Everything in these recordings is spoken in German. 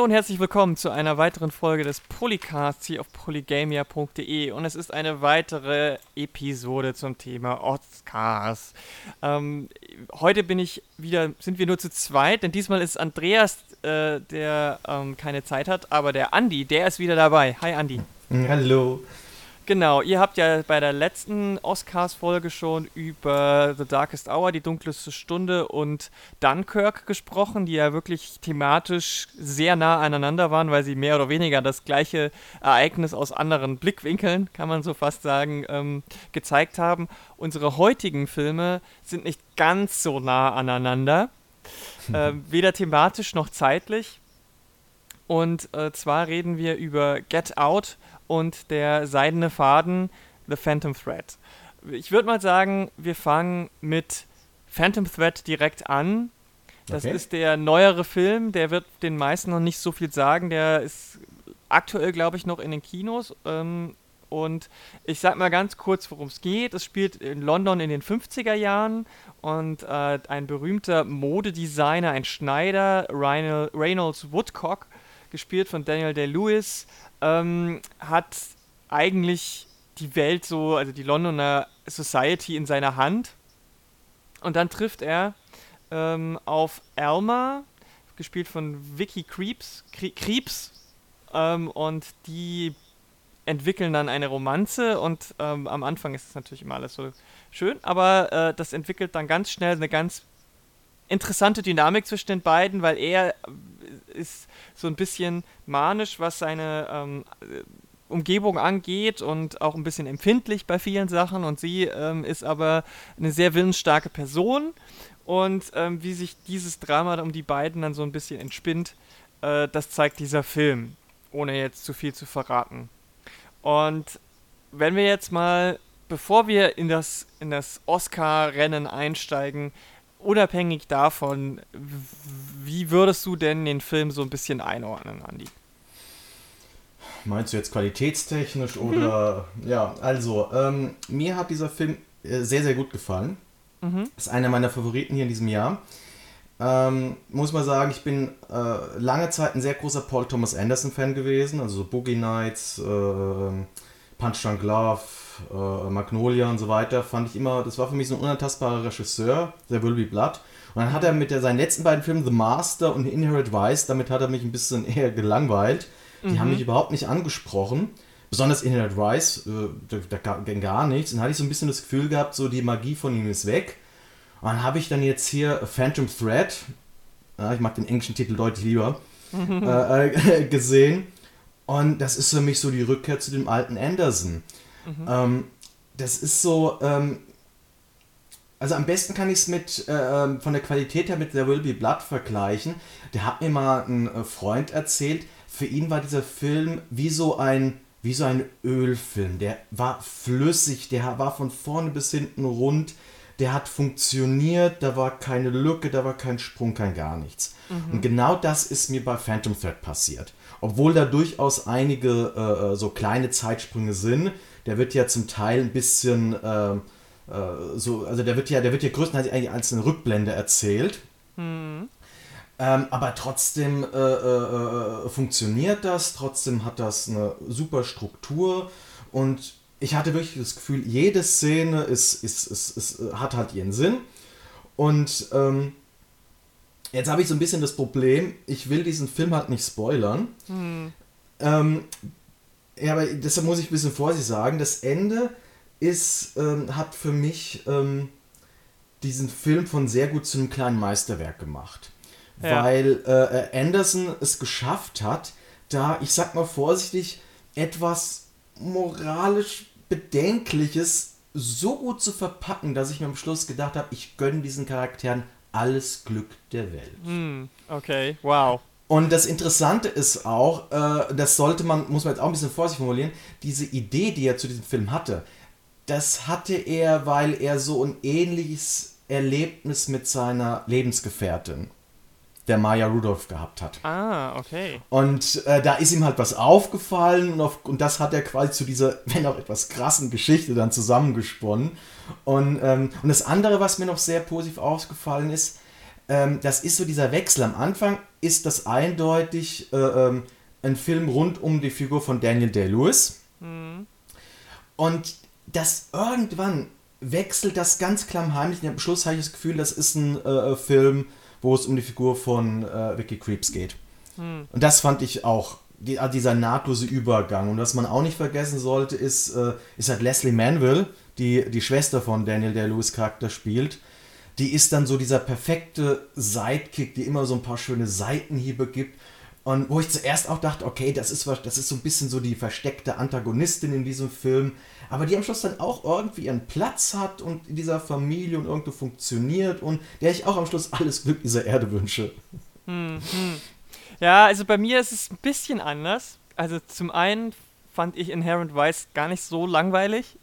Hallo und herzlich willkommen zu einer weiteren Folge des Polycasts hier auf polygamia.de und es ist eine weitere Episode zum Thema Oscars. Ähm, heute bin ich wieder, sind wir nur zu zweit, denn diesmal ist Andreas, äh, der ähm, keine Zeit hat, aber der Andi, der ist wieder dabei. Hi Andi. Hallo. Genau, ihr habt ja bei der letzten Oscars-Folge schon über The Darkest Hour, die dunkelste Stunde und Dunkirk gesprochen, die ja wirklich thematisch sehr nah aneinander waren, weil sie mehr oder weniger das gleiche Ereignis aus anderen Blickwinkeln, kann man so fast sagen, ähm, gezeigt haben. Unsere heutigen Filme sind nicht ganz so nah aneinander, äh, weder thematisch noch zeitlich. Und äh, zwar reden wir über Get Out und der seidene Faden The Phantom Thread. Ich würde mal sagen, wir fangen mit Phantom Thread direkt an. Das okay. ist der neuere Film, der wird den meisten noch nicht so viel sagen. Der ist aktuell, glaube ich, noch in den Kinos. Ähm, und ich sag mal ganz kurz, worum es geht. Es spielt in London in den 50er Jahren und äh, ein berühmter Modedesigner, ein Schneider, Reynolds Woodcock, gespielt von Daniel Day-Lewis, ähm, hat eigentlich die Welt so, also die Londoner Society in seiner Hand. Und dann trifft er ähm, auf Alma, gespielt von Vicky Creeps, Creeps, ähm, und die entwickeln dann eine Romanze und ähm, am Anfang ist es natürlich immer alles so schön, aber äh, das entwickelt dann ganz schnell eine ganz interessante Dynamik zwischen den beiden, weil er ist so ein bisschen manisch, was seine ähm, Umgebung angeht und auch ein bisschen empfindlich bei vielen Sachen. Und sie ähm, ist aber eine sehr willensstarke Person. Und ähm, wie sich dieses Drama um die beiden dann so ein bisschen entspinnt, äh, das zeigt dieser Film, ohne jetzt zu viel zu verraten. Und wenn wir jetzt mal, bevor wir in das, in das Oscar-Rennen einsteigen, unabhängig davon, wie würdest du denn den Film so ein bisschen einordnen, Andi? Meinst du jetzt qualitätstechnisch oder mhm. ja, also ähm, mir hat dieser Film äh, sehr, sehr gut gefallen. Mhm. Ist einer meiner Favoriten hier in diesem Jahr. Ähm, muss man sagen, ich bin äh, lange Zeit ein sehr großer Paul Thomas Anderson Fan gewesen, also so Boogie Nights, äh, Punch Drunk Love, äh, Magnolia und so weiter, fand ich immer, das war für mich so ein unantastbarer Regisseur, der Will Be Blood. Und dann hat er mit der, seinen letzten beiden Filmen, The Master und Inherit Vice, damit hat er mich ein bisschen eher gelangweilt. Die mhm. haben mich überhaupt nicht angesprochen. Besonders Inherit Vice, äh, da, da ging gar nichts. Und dann hatte ich so ein bisschen das Gefühl gehabt, so die Magie von ihm ist weg. Und dann habe ich dann jetzt hier Phantom Thread, ja, ich mag den englischen Titel deutlich lieber, mhm. äh, äh, gesehen. Und das ist für mich so die Rückkehr zu dem alten Anderson. Mhm. Ähm, das ist so, ähm, also am besten kann ich es mit äh, ähm, von der Qualität her mit The Will Be Blood vergleichen. Der hat mir mal ein äh, Freund erzählt, für ihn war dieser Film wie so ein wie so ein Ölfilm. Der war flüssig, der war von vorne bis hinten rund, der hat funktioniert, da war keine Lücke, da war kein Sprung, kein gar nichts. Mhm. Und genau das ist mir bei Phantom Thread passiert. Obwohl da durchaus einige äh, äh so kleine Zeitsprünge sind, der wird ja zum Teil ein bisschen äh, äh, so, also der wird ja, der wird ja größtenteils eigentlich als eine Rückblende erzählt. Mhm. Ähm, aber trotzdem äh, äh, äh, funktioniert das, trotzdem hat das eine super Struktur und ich hatte wirklich das Gefühl, jede Szene ist, ist, ist, ist hat halt ihren Sinn. Und ähm, jetzt habe ich so ein bisschen das Problem, ich will diesen Film halt nicht spoilern. Hm. Ähm, ja, aber deshalb muss ich ein bisschen vorsichtig sagen, das Ende ist, ähm, hat für mich ähm, diesen Film von sehr gut zu einem kleinen Meisterwerk gemacht. Ja. Weil äh, Anderson es geschafft hat, da, ich sag mal vorsichtig, etwas moralisch Bedenkliches so gut zu verpacken, dass ich mir am Schluss gedacht habe, ich gönne diesen Charakteren alles Glück der Welt. Mm, okay, wow. Und das Interessante ist auch, äh, das sollte man, muss man jetzt auch ein bisschen vorsichtig formulieren, diese Idee, die er zu diesem Film hatte, das hatte er, weil er so ein ähnliches Erlebnis mit seiner Lebensgefährtin, der Maya Rudolph, gehabt hat. Ah, okay. Und äh, da ist ihm halt was aufgefallen und, auf, und, das hat er quasi zu dieser, wenn auch etwas krassen Geschichte dann zusammengesponnen. Und, ähm, und das andere, was mir noch sehr positiv aufgefallen ist, ähm, das ist so dieser Wechsel. Am Anfang ist das eindeutig äh, ähm, ein Film rund um die Figur von Daniel Day-Lewis. Mhm. Und das irgendwann wechselt das ganz klammheimlich. Am Schluss habe ich das Gefühl, das ist ein äh, Film, wo es um die Figur von äh, Vicky Creeps geht. Mhm. Und das fand ich auch die, ah, dieser nahtlose Übergang. Und was man auch nicht vergessen sollte, ist, äh, ist halt Leslie Manville, die die Schwester von Daniel der Lewis Charakter spielt. Die ist dann so dieser perfekte Sidekick, die immer so ein paar schöne Seitenhiebe gibt. Und wo ich zuerst auch dachte, okay, das ist, das ist so ein bisschen so die versteckte Antagonistin in diesem Film, aber die am Schluss dann auch irgendwie ihren Platz hat und in dieser Familie und irgendwo funktioniert und der ich auch am Schluss alles Glück dieser Erde wünsche. Hm, hm. Ja, also bei mir ist es ein bisschen anders. Also zum einen fand ich Inherent Vice gar nicht so langweilig,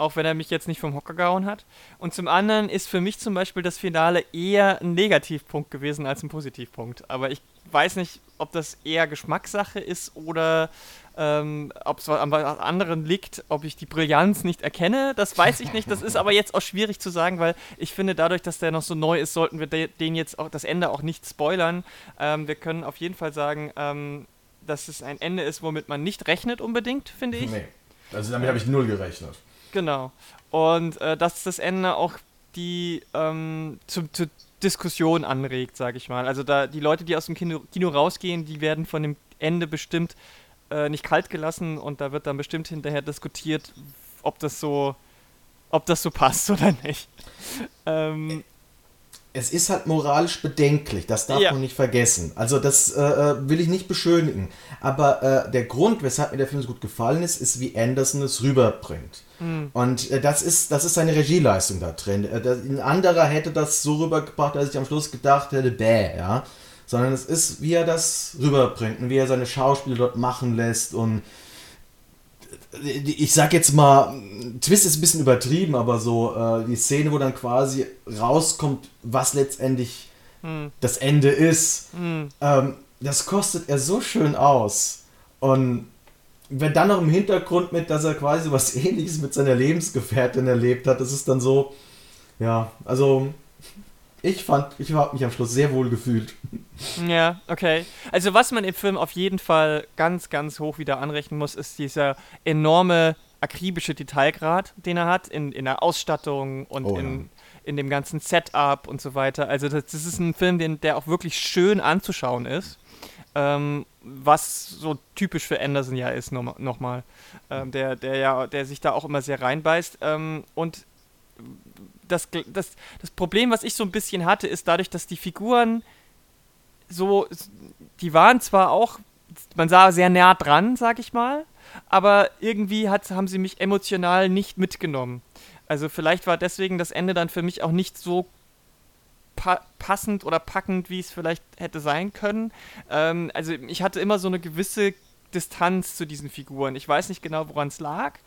auch wenn er mich jetzt nicht vom Hocker gehauen hat. Und zum anderen ist für mich zum Beispiel das Finale eher ein Negativpunkt gewesen als ein Positivpunkt. Aber ich weiß nicht, ob das eher Geschmackssache ist oder ähm, ob es an was anderen liegt, ob ich die Brillanz nicht erkenne, das weiß ich nicht. Das ist aber jetzt auch schwierig zu sagen, weil ich finde, dadurch, dass der noch so neu ist, sollten wir den jetzt auch das Ende auch nicht spoilern. Ähm, wir können auf jeden Fall sagen, ähm, dass es ein Ende ist, womit man nicht rechnet unbedingt, finde ich. Nee. Also damit habe ich null gerechnet. Genau. Und äh, dass das Ende auch die ähm, zu, zu Diskussion anregt, sage ich mal. Also da die Leute, die aus dem Kino, Kino rausgehen, die werden von dem Ende bestimmt äh, nicht kalt gelassen und da wird dann bestimmt hinterher diskutiert, ob das so, ob das so passt oder nicht. Ähm, es ist halt moralisch bedenklich, das darf ja. man nicht vergessen. Also das äh, äh, will ich nicht beschönigen. Aber äh, der Grund, weshalb mir der Film so gut gefallen ist, ist, wie Anderson es rüberbringt. Mhm. Und äh, das, ist, das ist seine Regieleistung da drin. Äh, ein anderer hätte das so rübergebracht, dass ich am Schluss gedacht hätte, bäh, ja sondern es ist, wie er das rüberbringt und wie er seine Schauspieler dort machen lässt und ich sag jetzt mal, Twist ist ein bisschen übertrieben, aber so äh, die Szene, wo dann quasi rauskommt, was letztendlich hm. das Ende ist, hm. ähm, das kostet er so schön aus. Und wenn dann noch im Hintergrund mit, dass er quasi was ähnliches mit seiner Lebensgefährtin erlebt hat, das ist dann so, ja, also ich fand, ich habe mich am Schluss sehr wohl gefühlt. Ja, okay. Also was man im Film auf jeden Fall ganz, ganz hoch wieder anrechnen muss, ist dieser enorme akribische Detailgrad, den er hat in, in der Ausstattung und oh, in, ja. in dem ganzen Setup und so weiter. Also das, das ist ein Film, den, der auch wirklich schön anzuschauen ist. Ähm, was so typisch für Anderson ja ist, nochmal. Noch ähm, der, der ja, der sich da auch immer sehr reinbeißt. Ähm, und das, das, das Problem, was ich so ein bisschen hatte, ist dadurch, dass die Figuren so, die waren zwar auch, man sah sehr nah dran, sag ich mal, aber irgendwie hat, haben sie mich emotional nicht mitgenommen. Also vielleicht war deswegen das Ende dann für mich auch nicht so pa passend oder packend, wie es vielleicht hätte sein können. Ähm, also ich hatte immer so eine gewisse Distanz zu diesen Figuren. Ich weiß nicht genau, woran es lag.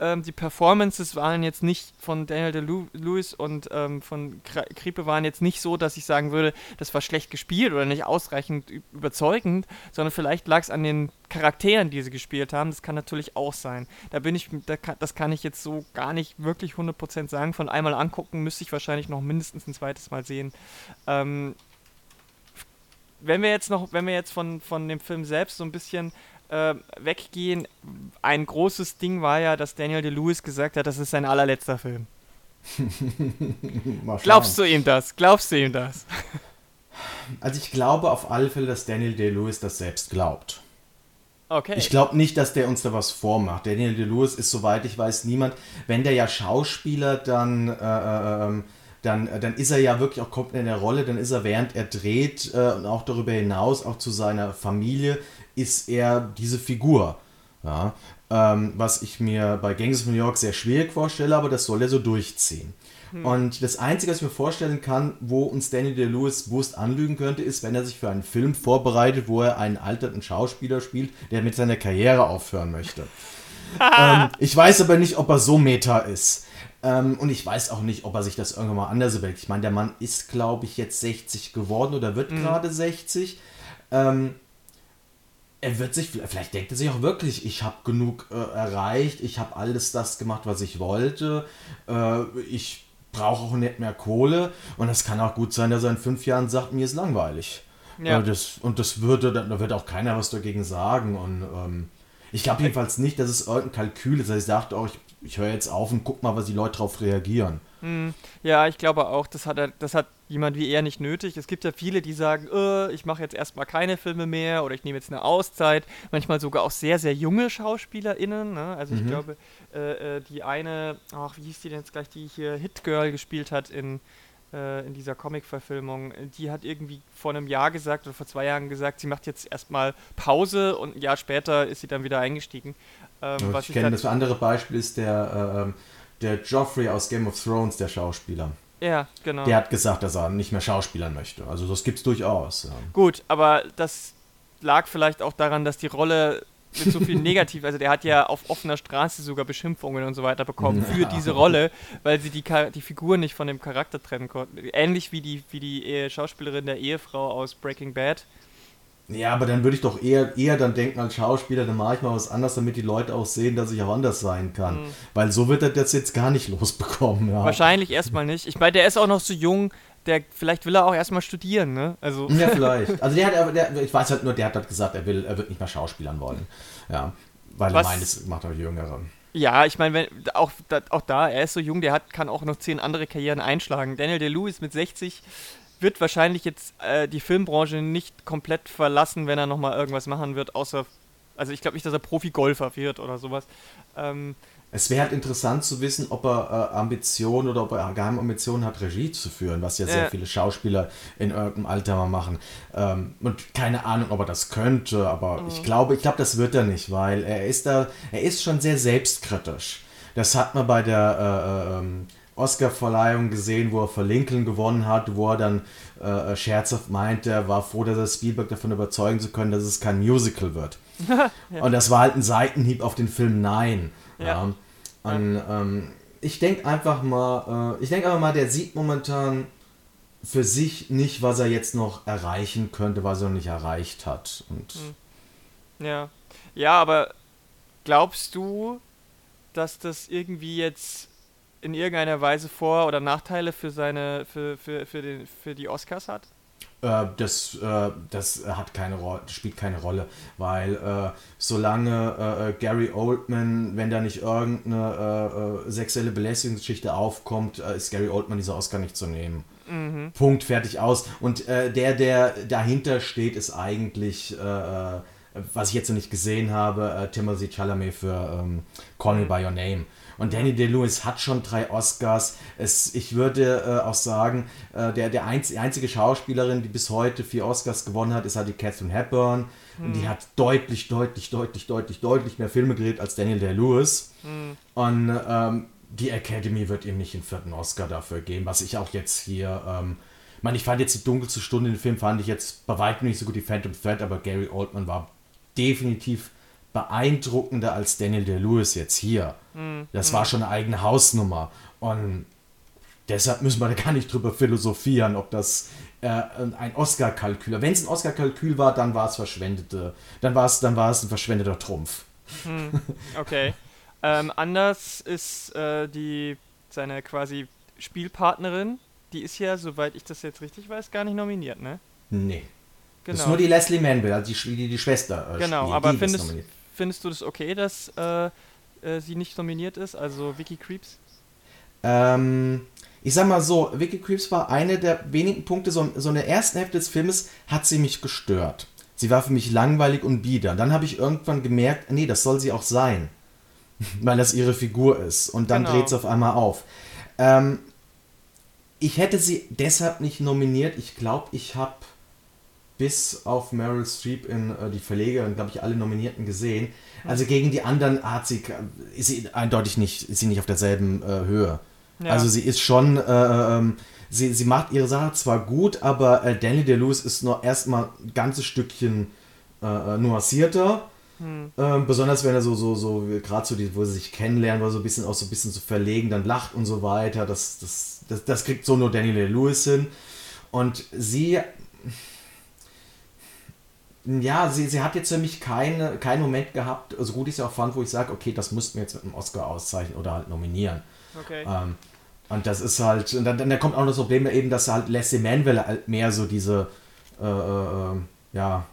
Ähm, die Performances waren jetzt nicht von Daniel De-Lewis und ähm, von Kriepe waren jetzt nicht so, dass ich sagen würde, das war schlecht gespielt oder nicht ausreichend überzeugend, sondern vielleicht lag es an den Charakteren, die sie gespielt haben. Das kann natürlich auch sein. Da bin ich, da kann, das kann ich jetzt so gar nicht wirklich 100% sagen. Von einmal angucken müsste ich wahrscheinlich noch mindestens ein zweites Mal sehen. Ähm, wenn wir jetzt noch, wenn wir jetzt von, von dem Film selbst so ein bisschen äh, weggehen, ein großes Ding war ja, dass Daniel DeLewis gesagt hat, das ist sein allerletzter Film. Glaubst du ihm das? Glaubst du ihm das? Also ich glaube auf alle Fälle, dass Daniel DeLewis das selbst glaubt. Okay. Ich glaube nicht, dass der uns da was vormacht. Daniel DeLewis ist, soweit ich weiß, niemand. Wenn der ja Schauspieler, dann, äh, äh ähm, dann, dann ist er ja wirklich auch komplett in der Rolle. Dann ist er, während er dreht äh, und auch darüber hinaus, auch zu seiner Familie, ist er diese Figur. Ja, ähm, was ich mir bei Gangs of New York sehr schwierig vorstelle, aber das soll er so durchziehen. Hm. Und das Einzige, was ich mir vorstellen kann, wo uns Danny DeLewis bewusst anlügen könnte, ist, wenn er sich für einen Film vorbereitet, wo er einen alternden Schauspieler spielt, der mit seiner Karriere aufhören möchte. ähm, ich weiß aber nicht, ob er so meta ist. Ähm, und ich weiß auch nicht, ob er sich das irgendwann mal anders überlegt. Ich meine, der Mann ist, glaube ich, jetzt 60 geworden oder wird mhm. gerade 60. Ähm, er wird sich, vielleicht denkt er sich auch wirklich, ich habe genug äh, erreicht, ich habe alles das gemacht, was ich wollte, äh, ich brauche auch nicht mehr Kohle und es kann auch gut sein, dass er in fünf Jahren sagt, mir ist langweilig. Ja. Äh, das, und das würde, da wird auch keiner was dagegen sagen und ähm, ich glaube jedenfalls nicht, dass es irgendein Kalkül ist, dass ich dachte, oh, ich, ich höre jetzt auf und guck mal, was die Leute darauf reagieren. Hm, ja, ich glaube auch, das hat, das hat jemand wie er nicht nötig. Es gibt ja viele, die sagen, äh, ich mache jetzt erstmal keine Filme mehr oder ich nehme jetzt eine Auszeit. Manchmal sogar auch sehr, sehr junge SchauspielerInnen. Ne? Also ich mhm. glaube, äh, äh, die eine, ach, wie hieß die denn jetzt gleich, die hier Hit Girl gespielt hat in, äh, in dieser Comic-Verfilmung, die hat irgendwie vor einem Jahr gesagt oder vor zwei Jahren gesagt, sie macht jetzt erstmal Pause und ein Jahr später ist sie dann wieder eingestiegen. Ähm, ich kenne das andere Beispiel ist der, äh, ähm, der Joffrey aus Game of Thrones, der Schauspieler. Ja, genau. Der hat gesagt, dass er nicht mehr schauspielern möchte. Also das gibt's durchaus. Ja. Gut, aber das lag vielleicht auch daran, dass die Rolle mit so viel Negativ, also der hat ja auf offener Straße sogar Beschimpfungen und so weiter bekommen für diese Rolle, weil sie die, die Figur nicht von dem Charakter trennen konnten. Ähnlich wie die, wie die Schauspielerin der Ehefrau aus Breaking Bad. Ja, aber dann würde ich doch eher, eher dann denken als Schauspieler, dann mache ich mal was anderes, damit die Leute auch sehen, dass ich auch anders sein kann. Mhm. Weil so wird er das jetzt gar nicht losbekommen. Ja. Wahrscheinlich erstmal nicht. Ich meine, der ist auch noch so jung, der, vielleicht will er auch erstmal studieren, ne? Also. Ja, vielleicht. Also der hat, der, ich weiß halt nur, der hat halt gesagt, er will, er wird nicht mehr Schauspielern wollen. Ja. Weil was? er meint, es macht auch Jüngere. Ja, ich meine, auch, auch da, er ist so jung, der hat, kann auch noch zehn andere Karrieren einschlagen. Daniel DeLuis mit 60 wird wahrscheinlich jetzt äh, die Filmbranche nicht komplett verlassen, wenn er nochmal irgendwas machen wird, außer, also ich glaube nicht, dass er Profi-Golfer wird oder sowas. Ähm, es wäre halt interessant zu wissen, ob er äh, Ambitionen oder ob er geheime Ambitionen hat, Regie zu führen, was ja sehr äh. viele Schauspieler in irgendeinem Alter mal machen. Ähm, und keine Ahnung, ob er das könnte, aber mhm. ich glaube, ich glaube, das wird er nicht, weil er ist da, er ist schon sehr selbstkritisch. Das hat man bei der äh, ähm, Oscar-Verleihung gesehen, wo er für Lincoln gewonnen hat, wo er dann äh, scherzhaft meinte, er war froh, dass er Spielberg davon überzeugen zu können, dass es kein Musical wird. ja. Und das war halt ein Seitenhieb auf den Film Nein. Ja. ja. Und ähm, ich denke einfach mal, äh, ich denke einfach mal, der sieht momentan für sich nicht, was er jetzt noch erreichen könnte, was er noch nicht erreicht hat. Und hm. ja. Ja, aber glaubst du, dass das irgendwie jetzt in irgendeiner Weise Vor- oder Nachteile für seine, für, für, für, den, für die Oscars hat? Äh, das, äh, das hat keine spielt keine Rolle, weil äh, solange äh, äh, Gary Oldman, wenn da nicht irgendeine äh, sexuelle Belästigungsgeschichte aufkommt, ist Gary Oldman dieser Oscar nicht zu nehmen. Mhm. Punkt, fertig aus. Und der, der dahinter steht, ist eigentlich, was ich jetzt noch nicht gesehen habe, Timothy Chalamet für ähm, Call Me By Your Name. Und Danny DeLewis hat schon drei Oscars. Es, ich würde äh, auch sagen, äh, der, der einz, die einzige Schauspielerin, die bis heute vier Oscars gewonnen hat, ist halt die Catherine Hepburn. Mhm. Und die hm. hat deutlich, deutlich, deutlich, deutlich, deutlich mehr Filme gedreht als Daniel Day-Lewis. Mhm. Und ähm, die Academy wird ihm nicht den vierten Oscar dafür geben, was ich auch jetzt hier. Ähm, ich meine, ich fand jetzt die dunkelste Stunde in dem Film, fand ich jetzt bei weitem nicht so gut wie Phantom Thread, aber Gary Oldman war definitiv beeindruckender als Daniel Day-Lewis jetzt hier. Mhm. Das war schon eine eigene Hausnummer. Und deshalb müssen wir da gar nicht drüber philosophieren, ob das äh, ein Oscar-Kalkül. Wenn es ein Oscar-Kalkül war, dann war es verschwendete, dann war es, dann war es ein verschwendeter Trumpf. Mhm. Okay. ähm, anders ist äh, die seine quasi Spielpartnerin, die ist ja, soweit ich das jetzt richtig weiß, gar nicht nominiert, ne? Nee. Genau. Das ist nur die Leslie Manville, also die, die, die Schwester. Äh, genau, spielt. aber findest, findest du das okay, dass äh, äh, sie nicht nominiert ist, also Vicky Creeps? Ähm, ich sag mal so, Vicky Creeps war eine der wenigen Punkte, so, so in der ersten Hälfte des Filmes hat sie mich gestört. Sie war für mich langweilig und bieder. Dann habe ich irgendwann gemerkt, nee, das soll sie auch sein. Weil das ihre Figur ist. Und dann genau. dreht es auf einmal auf. Ähm, ich hätte sie deshalb nicht nominiert. Ich glaube, ich habe bis auf Meryl Streep in äh, die Verlegerin, glaube ich, alle Nominierten gesehen. Also gegen die anderen hat sie, ist sie eindeutig nicht, ist sie nicht auf derselben äh, Höhe. Ja. Also sie ist schon, äh, ähm, sie, sie macht ihre Sache zwar gut, aber äh, Danny DeLuise ist noch erstmal ein ganzes Stückchen äh, äh, nuancierter. Hm. Ähm, besonders wenn er so, so, so, gerade so, die, wo sie sich kennenlernen, war so ein bisschen auch so ein bisschen zu so verlegen, dann lacht und so weiter. Das, das, das, das kriegt so nur Danny DeLuise hin. Und sie ja, sie, sie hat jetzt für mich keine, keinen Moment gehabt, so gut ich es auch fand, wo ich sage, okay, das müssten wir jetzt mit einem Oscar auszeichnen oder halt nominieren. Okay. Ähm, Und das ist halt, und dann, dann kommt auch das Problem eben, dass halt Leslie Manville halt mehr so diese, äh, äh, ja,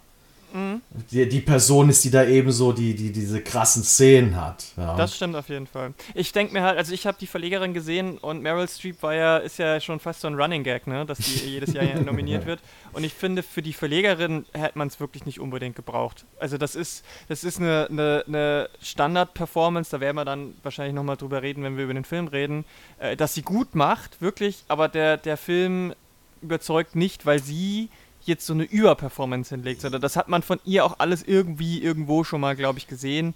mhm. die, die Person ist, die da eben so die, die, diese krassen Szenen hat. Ja. Das stimmt auf jeden Fall. Ich denke mir halt, also ich habe die Verlegerin gesehen und Meryl Streep war ja, ist ja schon fast so ein Running Gag, ne, dass die jedes Jahr nominiert wird. Und ich finde, für die Verlegerin hätte man es wirklich nicht unbedingt gebraucht. Also das ist, das ist eine, eine, eine Standard-Performance, da werden wir dann wahrscheinlich nochmal drüber reden, wenn wir über den Film reden, äh, dass sie gut macht, wirklich, aber der, der Film überzeugt nicht, weil sie jetzt so eine Überperformance hinlegt, sondern das hat man von ihr auch alles irgendwie irgendwo schon mal, glaube ich, gesehen.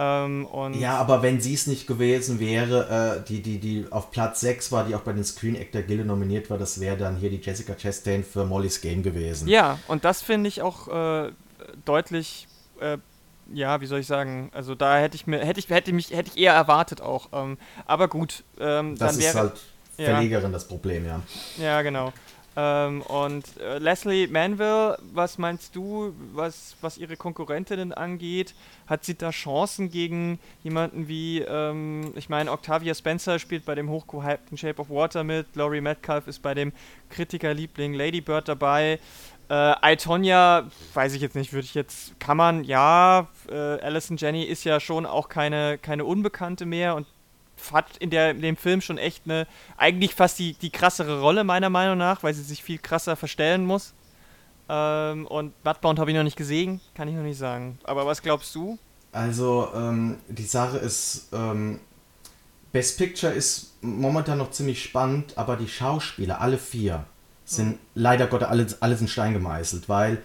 Ähm, ja, aber wenn sie es nicht gewesen wäre, äh, die, die, die auf Platz 6 war, die auch bei den Screen Actor Gilde nominiert war, das wäre dann hier die Jessica Chastain für Molly's Game gewesen. Ja, und das finde ich auch äh, deutlich, äh, ja, wie soll ich sagen, also da hätte ich mir, hätte ich, hätte mich, hätte ich eher erwartet auch. Ähm, aber gut, ähm, das dann wäre. ist halt Verlegerin ja. das Problem, ja. Ja, genau. Ähm, und äh, Leslie Manville, was meinst du, was, was ihre Konkurrentinnen angeht? Hat sie da Chancen gegen jemanden wie, ähm, ich meine, Octavia Spencer spielt bei dem hochgehypten Shape of Water mit, Laurie Metcalf ist bei dem Kritikerliebling Lady Bird dabei. Äh, Itonia, weiß ich jetzt nicht, würde ich jetzt, kann man, ja, äh, Alison Jenny ist ja schon auch keine, keine Unbekannte mehr und hat in, der, in dem Film schon echt eine, eigentlich fast die, die krassere Rolle, meiner Meinung nach, weil sie sich viel krasser verstellen muss. Ähm, und Bloodbound habe ich noch nicht gesehen, kann ich noch nicht sagen. Aber was glaubst du? Also, ähm, die Sache ist, ähm, Best Picture ist momentan noch ziemlich spannend, aber die Schauspieler, alle vier, sind mhm. leider Gottes alles, alles in Stein gemeißelt, weil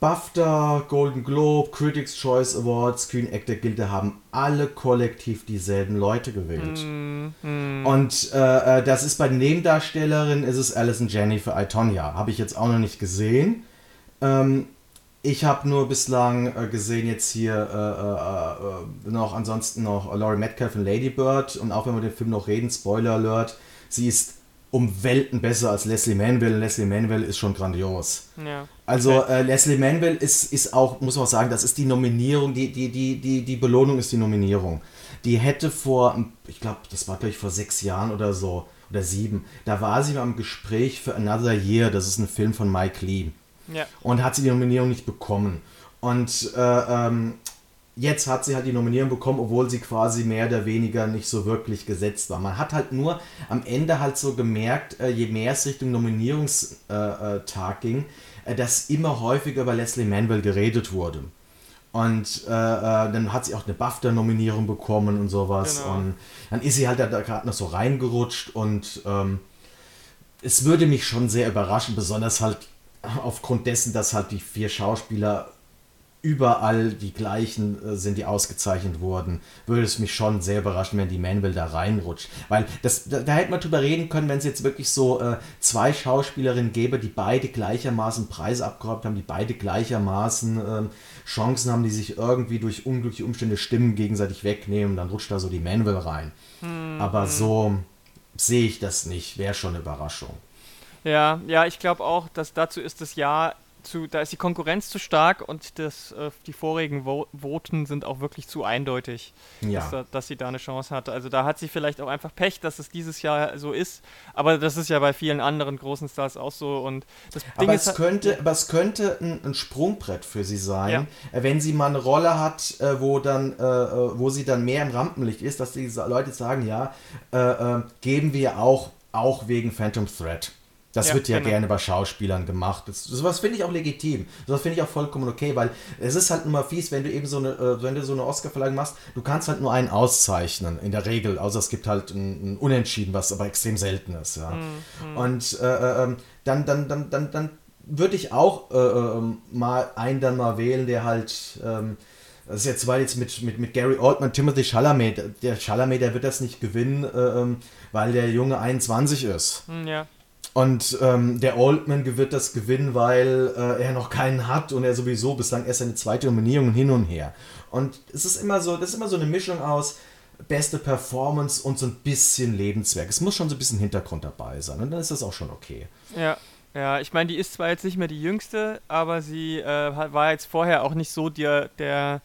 BAFTA, Golden Globe, Critics Choice Awards, Screen Actor Gilde haben alle kollektiv dieselben Leute gewählt. Mm, mm. Und äh, äh, das ist bei den Nebendarstellerinnen ist es Alison Jenny für Itonia. Habe ich jetzt auch noch nicht gesehen. Ähm, ich habe nur bislang äh, gesehen jetzt hier äh, äh, äh noch ansonsten noch Laurie Metcalf und Lady Bird und auch wenn wir den Film noch reden, Spoiler Alert, sie ist um Welten besser als Leslie Manville. Leslie Manville ist schon grandios. Ja. Also äh, Leslie Manville ist, ist auch, muss man auch sagen, das ist die Nominierung, die, die, die, die, die Belohnung ist die Nominierung. Die hätte vor, ich glaube, das war glaube ich vor sechs Jahren oder so, oder sieben, da war sie beim Gespräch für Another Year, das ist ein Film von Mike Lee. Ja. Und hat sie die Nominierung nicht bekommen. Und äh, ähm, jetzt hat sie halt die Nominierung bekommen, obwohl sie quasi mehr oder weniger nicht so wirklich gesetzt war. Man hat halt nur am Ende halt so gemerkt, äh, je mehr es Richtung Nominierungstag äh, ging, äh, dass immer häufiger über Leslie Manville geredet wurde. Und äh, dann hat sie auch eine BAFTA-Nominierung bekommen und sowas. Genau. Und dann ist sie halt da, da gerade noch so reingerutscht und ähm, es würde mich schon sehr überraschen, besonders halt aufgrund dessen, dass halt die vier Schauspieler überall die gleichen äh, sind, die ausgezeichnet wurden, würde es mich schon sehr überraschen, wenn die Manville da reinrutscht. Weil das, da, da hätte man drüber reden können, wenn es jetzt wirklich so äh, zwei Schauspielerinnen gäbe, die beide gleichermaßen Preise abgeräumt haben, die beide gleichermaßen äh, Chancen haben, die sich irgendwie durch unglückliche Umstände Stimmen gegenseitig wegnehmen, dann rutscht da so die Manville rein. Hm, Aber so sehe ich das nicht, wäre schon eine Überraschung. Ja, ja, ich glaube auch, dass dazu ist das Jahr zu, da ist die Konkurrenz zu stark und das, äh, die vorigen Vo Voten sind auch wirklich zu eindeutig, ja. dass, dass, sie da eine Chance hatte. Also da hat sie vielleicht auch einfach Pech, dass es dieses Jahr so ist, aber das ist ja bei vielen anderen großen Stars auch so. Und das aber, Ding es ist, könnte, aber es könnte ein, ein Sprungbrett für sie sein, ja. Äh, wenn sie mal eine Rolle hat, äh, wo, dann, äh, äh, wo sie dann mehr im Rampenlicht ist, dass die Leute sagen, ja, äh, geben wir auch, auch wegen Phantom Threat. Das ja, wird ja genau. gerne bei Schauspielern gemacht. Das, sowas finde ich auch legitim. Sowas finde ich auch vollkommen okay, weil es ist halt immer fies, wenn du eben so eine, äh, wenn du so eine Oscarverleihung machst, du kannst halt nur einen auszeichnen, in der Regel, außer es gibt halt ein, ein Unentschieden, was aber extrem selten ist. Ja. Mhm. Und äh, äh, ähm, dann, dann, dann, dann, dann würde ich auch äh, ähm, mal einen dann mal wählen, der halt. Ähm, das ist jetzt, weil jetzt mit, mit, mit Gary Oldman, Timothy Chalamet, der Chalamet, der wird das nicht gewinnen, äh, ähm, weil der Junge 21 ist. Hm, ja. Und ähm, der Oldman wird das gewinnen, weil äh, er noch keinen hat und er sowieso bislang erst seine zweite Nominierung hin und her. Und es ist immer so, das ist immer so eine Mischung aus beste Performance und so ein bisschen Lebenswerk. Es muss schon so ein bisschen Hintergrund dabei sein und dann ist das auch schon okay. Ja. Ja, ich meine, die ist zwar jetzt nicht mehr die jüngste, aber sie äh, war jetzt vorher auch nicht so der, der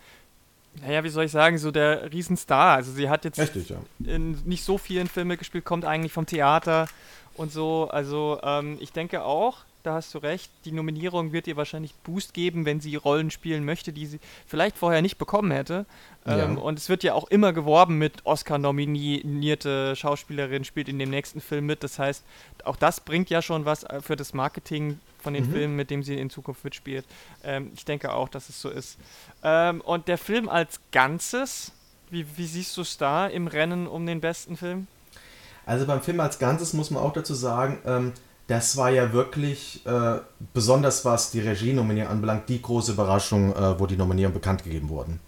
naja, wie soll ich sagen, so der Riesenstar. Also sie hat jetzt Richtig, ja. in nicht so vielen Filmen gespielt, kommt eigentlich vom Theater und so. Also ähm, ich denke auch, da hast du recht, die Nominierung wird ihr wahrscheinlich Boost geben, wenn sie Rollen spielen möchte, die sie vielleicht vorher nicht bekommen hätte. Ähm, Und es wird ja auch immer geworben mit Oscar-nominierte Schauspielerin spielt in dem nächsten Film mit. Das heißt, auch das bringt ja schon was äh, für das Marketing von den mhm. Filmen, mit dem sie in Zukunft mitspielt. Ähm, ich denke auch, dass es so ist. Ähm, und der Film als Ganzes, wie, wie siehst du es da im Rennen um den besten Film? Also beim Film als Ganzes muss man auch dazu sagen, ähm, das war ja wirklich, äh, besonders was die Regie-Nominierung anbelangt, die große Überraschung, äh, wo die Nominierungen bekannt gegeben wurden.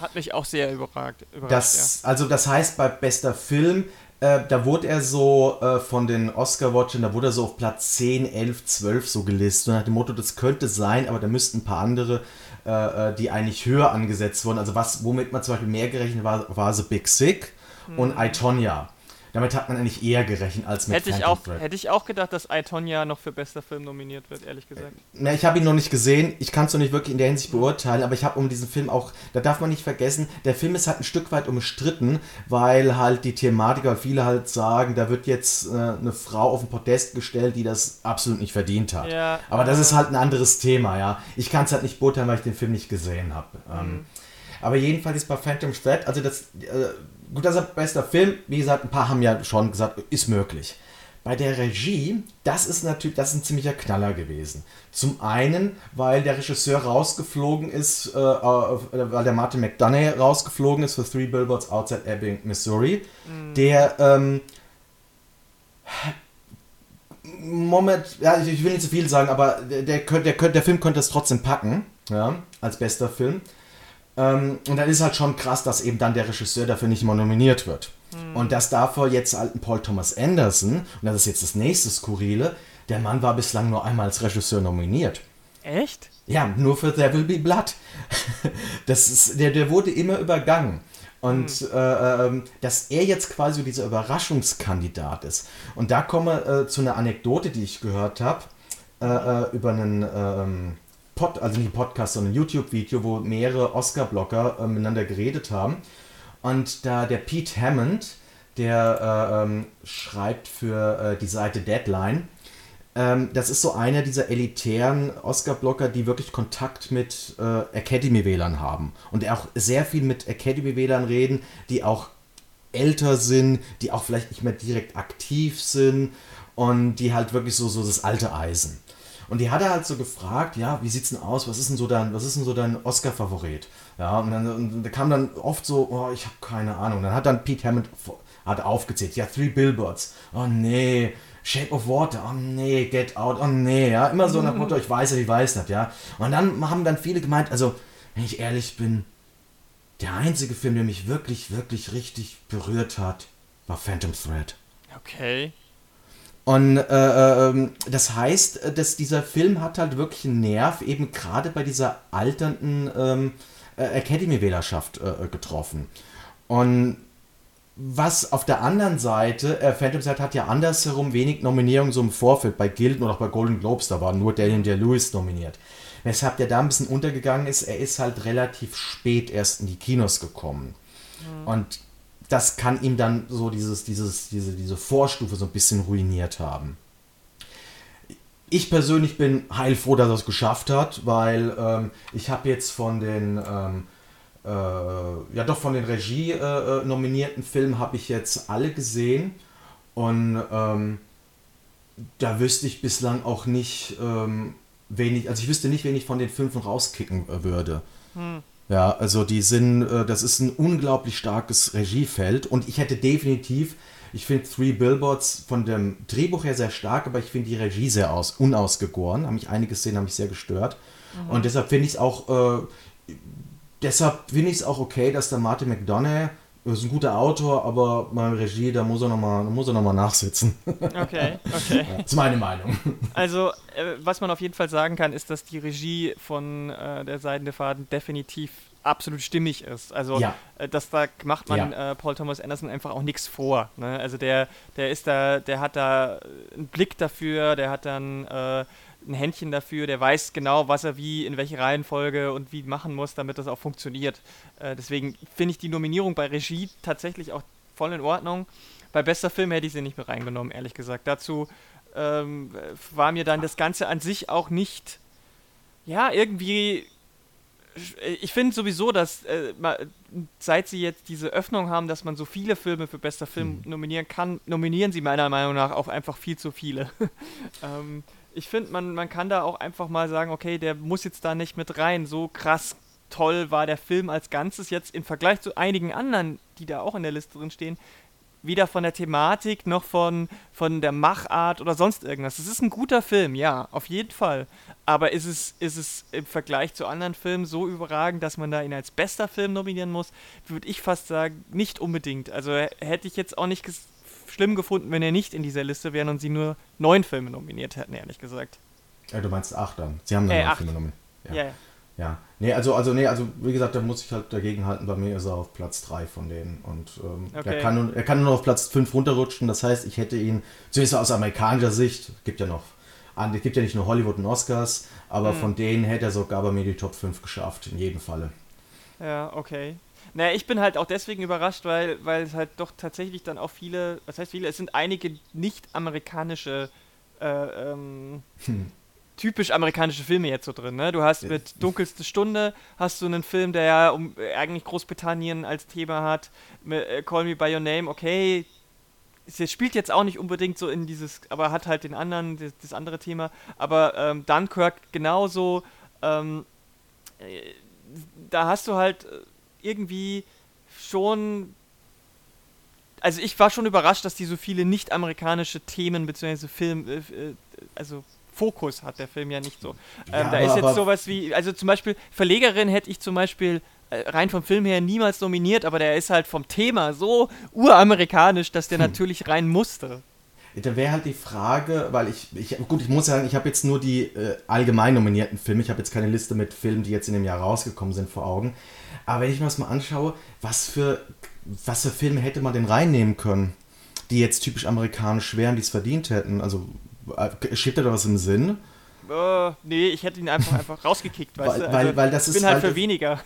Hat mich auch sehr überragt. überrascht das, ja. Also das heißt, bei bester Film, äh, da wurde er so äh, von den Oscar-Watchern, da wurde er so auf Platz 10, 11, 12 so gelistet. Und nach dem Motto, das könnte sein, aber da müssten ein paar andere, äh, äh, die eigentlich höher angesetzt wurden. Also was, womit man zum Beispiel mehr gerechnet war, war The Big Sick hm. und I, Tonya. Damit hat man eigentlich eher gerechnet als mit hätte ich auch Hätte ich auch gedacht, dass Aitonia noch für bester Film nominiert wird, ehrlich gesagt. Na, ich habe ihn noch nicht gesehen. Ich kann es noch nicht wirklich in der Hinsicht beurteilen, aber ich habe um diesen Film auch, da darf man nicht vergessen, der Film ist halt ein Stück weit umstritten, weil halt die Thematik, weil viele halt sagen, da wird jetzt äh, eine Frau auf den Podest gestellt, die das absolut nicht verdient hat. Ja, aber das ist halt ein anderes Thema, ja. Ich kann es halt nicht beurteilen, weil ich den Film nicht gesehen habe. Ähm, mhm. Ähm, aber jedenfalls ist bei Phantom Thread, also das, äh, gut, das ist bester Film. Wie gesagt, ein paar haben ja schon gesagt, ist möglich. Bei der Regie, das ist natürlich, das ist ein ziemlicher Knaller gewesen. Zum einen, weil der Regisseur rausgeflogen ist, äh, äh weil der Martin McDonough rausgeflogen ist für Three Billboards Outside Ebbing, Missouri. Mhm. Der, ähm, Moment, ja, ich, will nicht zu viel sagen, aber der, der, der, der Film könnte es trotzdem packen, ja, als bester Film. Ähm, und dann ist halt schon krass, dass eben dann der Regisseur dafür nicht mal nominiert wird. Mhm. Und dass dafür jetzt halt Paul Thomas Anderson, und das ist jetzt das nächste Skurrile, der Mann war bislang nur einmal als Regisseur nominiert. Echt? Ja, nur für There Will Be Blood. Das ist, der, der wurde immer übergangen. Und mhm. äh, ähm, dass er jetzt quasi dieser Überraschungskandidat ist. Und da kommen wir äh, zu einer Anekdote, die ich gehört habe, äh, äh, über einen ähm, Pod, also nicht Podcast, sondern YouTube-Video, wo mehrere Oscar-Blocker äh, miteinander geredet haben. Und da der Pete Hammond, der äh, ähm, schreibt für äh, die Seite Deadline, ähm, das ist so einer dieser elitären Oscar-Blocker, die wirklich Kontakt mit äh, Academy-Wählern haben. Und auch sehr viel mit Academy-Wählern reden, die auch älter sind, die auch vielleicht nicht mehr direkt aktiv sind und die halt wirklich so, so das alte Eisen. Und die hat er halt so gefragt, ja, wie sieht's denn aus? Was ist denn so dein, was ist denn so dein Oscar-Favorit? Ja, und dann und da kam dann oft so, oh, ich habe keine Ahnung. Dann hat dann Pete Hammond hat aufgezählt, ja, Three Billboards. Oh nee, Shape of Water, oh nee, Get Out, oh nee, ja, immer so nach Motto, ich weiß es, ich weiß nicht, ja. Und dann haben dann viele gemeint, also, wenn ich ehrlich bin, der einzige Film, der mich wirklich, wirklich richtig berührt hat, war Phantom Thread. Okay. Und äh, äh, das heißt, dass dieser Film hat halt wirklich einen Nerv, eben gerade bei dieser alternden ähm, äh, Academy-Wählerschaft äh, getroffen. Und was auf der anderen Seite, äh, Phantom Thread hat ja andersherum wenig Nominierungen so im Vorfeld, bei Gilden oder auch bei Golden Globes, da war nur Daniel Day Lewis nominiert. Weshalb der da ein bisschen untergegangen ist, er ist halt relativ spät erst in die Kinos gekommen. Mhm. Und das kann ihm dann so dieses, dieses, diese, diese Vorstufe so ein bisschen ruiniert haben. Ich persönlich bin heilfroh, dass er es geschafft hat, weil ähm, ich habe jetzt von den ähm, äh, ja doch von den Regie äh, äh nominierten Filmen habe ich jetzt alle gesehen und ähm, da wüsste ich bislang auch nicht ähm, wenig, also ich wüsste nicht, wen ich von den fünf rauskicken äh, würde. Hm. Ja, also die sind, äh, das ist ein unglaublich starkes Regiefeld und ich hätte definitiv, ich finde Three Billboards von dem Drehbuch her sehr stark, aber ich finde die Regie sehr aus, unausgegoren. Haben mich einige Szenen haben mich sehr gestört. Mhm. Und deshalb finde ich es auch, äh, deshalb finde ich es auch okay, dass der Martin McDonough ist ein guter Autor, aber meine Regie, da muss er nochmal noch, nachsitzen. Okay, okay. das ist meine Meinung. Also, äh, was man auf jeden Fall sagen kann, ist, dass die Regie von äh, der Seidene Faden definitiv absolut stimmig ist. Also, ja. äh, dass da macht man ja. Äh, Paul Thomas Anderson einfach auch nichts vor. Ne? Also, der, der ist da, der hat da einen Blick dafür, der hat dann äh, ein Händchen dafür, der weiß genau, was er wie, in welche Reihenfolge und wie machen muss, damit das auch funktioniert. Äh, deswegen finde ich die Nominierung bei Regie tatsächlich auch voll in Ordnung. Bei bester Film hätte ich sie nicht mehr reingenommen, ehrlich gesagt. Dazu ähm, war mir dann das Ganze an sich auch nicht, ja, irgendwie ich finde sowieso, dass äh, seit sie jetzt diese Öffnung haben, dass man so viele Filme für bester Film mhm. nominieren kann, nominieren sie meiner Meinung nach auch einfach viel zu viele. ähm, ich finde, man, man kann da auch einfach mal sagen, okay, der muss jetzt da nicht mit rein. So krass toll war der Film als Ganzes jetzt im Vergleich zu einigen anderen, die da auch in der Liste drin stehen, weder von der Thematik noch von, von der Machart oder sonst irgendwas. Es ist ein guter Film, ja, auf jeden Fall. Aber ist es, ist es im Vergleich zu anderen Filmen so überragend, dass man da ihn als bester Film nominieren muss? Würde ich fast sagen, nicht unbedingt. Also hätte ich jetzt auch nicht schlimm gefunden, wenn er nicht in dieser Liste wäre und sie nur neun Filme nominiert hätten, ehrlich gesagt. Ja, du meinst acht dann. Sie haben dann äh, neun Filme nominiert. Ja. ja, ja. Ja, nee, also, also, nee, also wie gesagt, da muss ich halt dagegen halten. Bei mir ist er auf Platz 3 von denen. Und ähm, okay. er, kann nur, er kann nur auf Platz 5 runterrutschen. Das heißt, ich hätte ihn, zumindest aus amerikanischer Sicht, gibt ja noch, es gibt ja nicht nur Hollywood und Oscars, aber hm. von denen hätte er sogar bei mir die Top 5 geschafft, in jedem Falle. Ja, okay. Naja, ich bin halt auch deswegen überrascht, weil, weil es halt doch tatsächlich dann auch viele, was heißt viele, es sind einige nicht-amerikanische äh, ähm, hm typisch amerikanische Filme jetzt so drin. Ne? Du hast mit Dunkelste Stunde hast du einen Film, der ja um, eigentlich Großbritannien als Thema hat. Mit, äh, Call Me by Your Name, okay. Es spielt jetzt auch nicht unbedingt so in dieses, aber hat halt den anderen, das, das andere Thema. Aber ähm, Dunkirk genauso. Ähm, äh, da hast du halt äh, irgendwie schon also ich war schon überrascht, dass die so viele nicht-amerikanische Themen bzw. Film, äh, äh also Fokus hat der Film ja nicht so. Ähm, ja, da ist jetzt sowas wie, also zum Beispiel Verlegerin hätte ich zum Beispiel äh, rein vom Film her niemals nominiert, aber der ist halt vom Thema so uramerikanisch, dass der hm. natürlich rein musste. Da wäre halt die Frage, weil ich, ich, gut, ich muss sagen, ich habe jetzt nur die äh, allgemein nominierten Filme, ich habe jetzt keine Liste mit Filmen, die jetzt in dem Jahr rausgekommen sind, vor Augen. Aber wenn ich mir das mal anschaue, was für, was für Filme hätte man denn reinnehmen können, die jetzt typisch amerikanisch wären, die es verdient hätten? Also äh, Steht da was im Sinn? Uh, nee, ich hätte ihn einfach, einfach rausgekickt, weißt weil, du? Also, weil, weil das ich bin halt für weniger.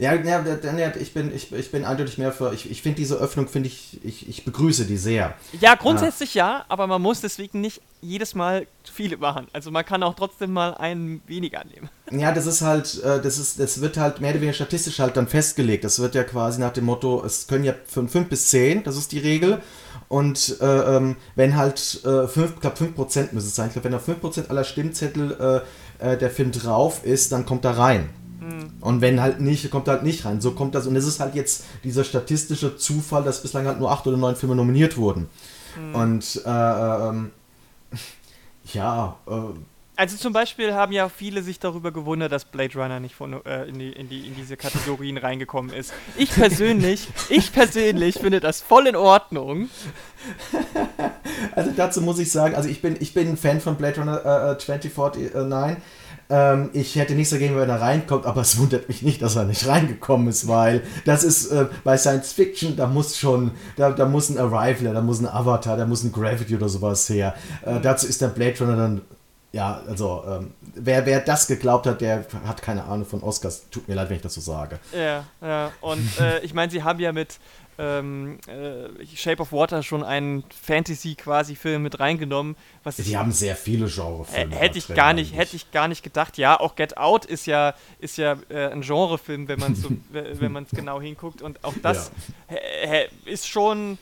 Ja, ja, ja, ich bin, ich, ich bin eindeutig mehr für. Ich, ich finde diese Öffnung, finde ich, ich, ich begrüße die sehr. Ja, grundsätzlich ah. ja, aber man muss deswegen nicht jedes Mal zu viele machen. Also man kann auch trotzdem mal einen weniger nehmen. Ja, das ist halt, äh, das ist, das wird halt mehr oder weniger statistisch halt dann festgelegt. Das wird ja quasi nach dem Motto, es können ja von 5 bis 10, das ist die Regel. Und äh, ähm, wenn halt äh, 5, ich glaube 5% müsste es sein, ich glaube, wenn auf 5% aller Stimmzettel äh, äh, der Film drauf ist, dann kommt er rein. Mhm. Und wenn halt nicht, kommt halt nicht rein. So kommt das. Und es ist halt jetzt dieser statistische Zufall, dass bislang halt nur 8 oder 9 Filme nominiert wurden. Mhm. Und äh, ähm, ja, äh, also zum Beispiel haben ja viele sich darüber gewundert, dass Blade Runner nicht von, äh, in, die, in, die, in diese Kategorien reingekommen ist. Ich persönlich, ich persönlich finde das voll in Ordnung. Also dazu muss ich sagen, also ich bin, ich bin ein Fan von Blade Runner äh, 2049. Ähm, ich hätte nichts dagegen, wenn er reinkommt, aber es wundert mich nicht, dass er nicht reingekommen ist, weil das ist äh, bei Science Fiction, da muss schon, da, da muss ein Arrival, da muss ein Avatar, da muss ein Gravity oder sowas her. Äh, dazu ist der Blade Runner dann ja, also ähm, wer, wer das geglaubt hat, der hat keine Ahnung von Oscars. Tut mir leid, wenn ich das so sage. Ja, ja. Und äh, ich meine, sie haben ja mit ähm, äh, Shape of Water schon einen Fantasy quasi Film mit reingenommen. Was sie haben sehr viele Genrefilme. Äh, hätte ich gar nicht, hätte ich gar nicht gedacht. Ja, auch Get Out ist ja ist ja äh, ein Genrefilm, wenn man so, wenn man es genau hinguckt. Und auch das ja. ist schon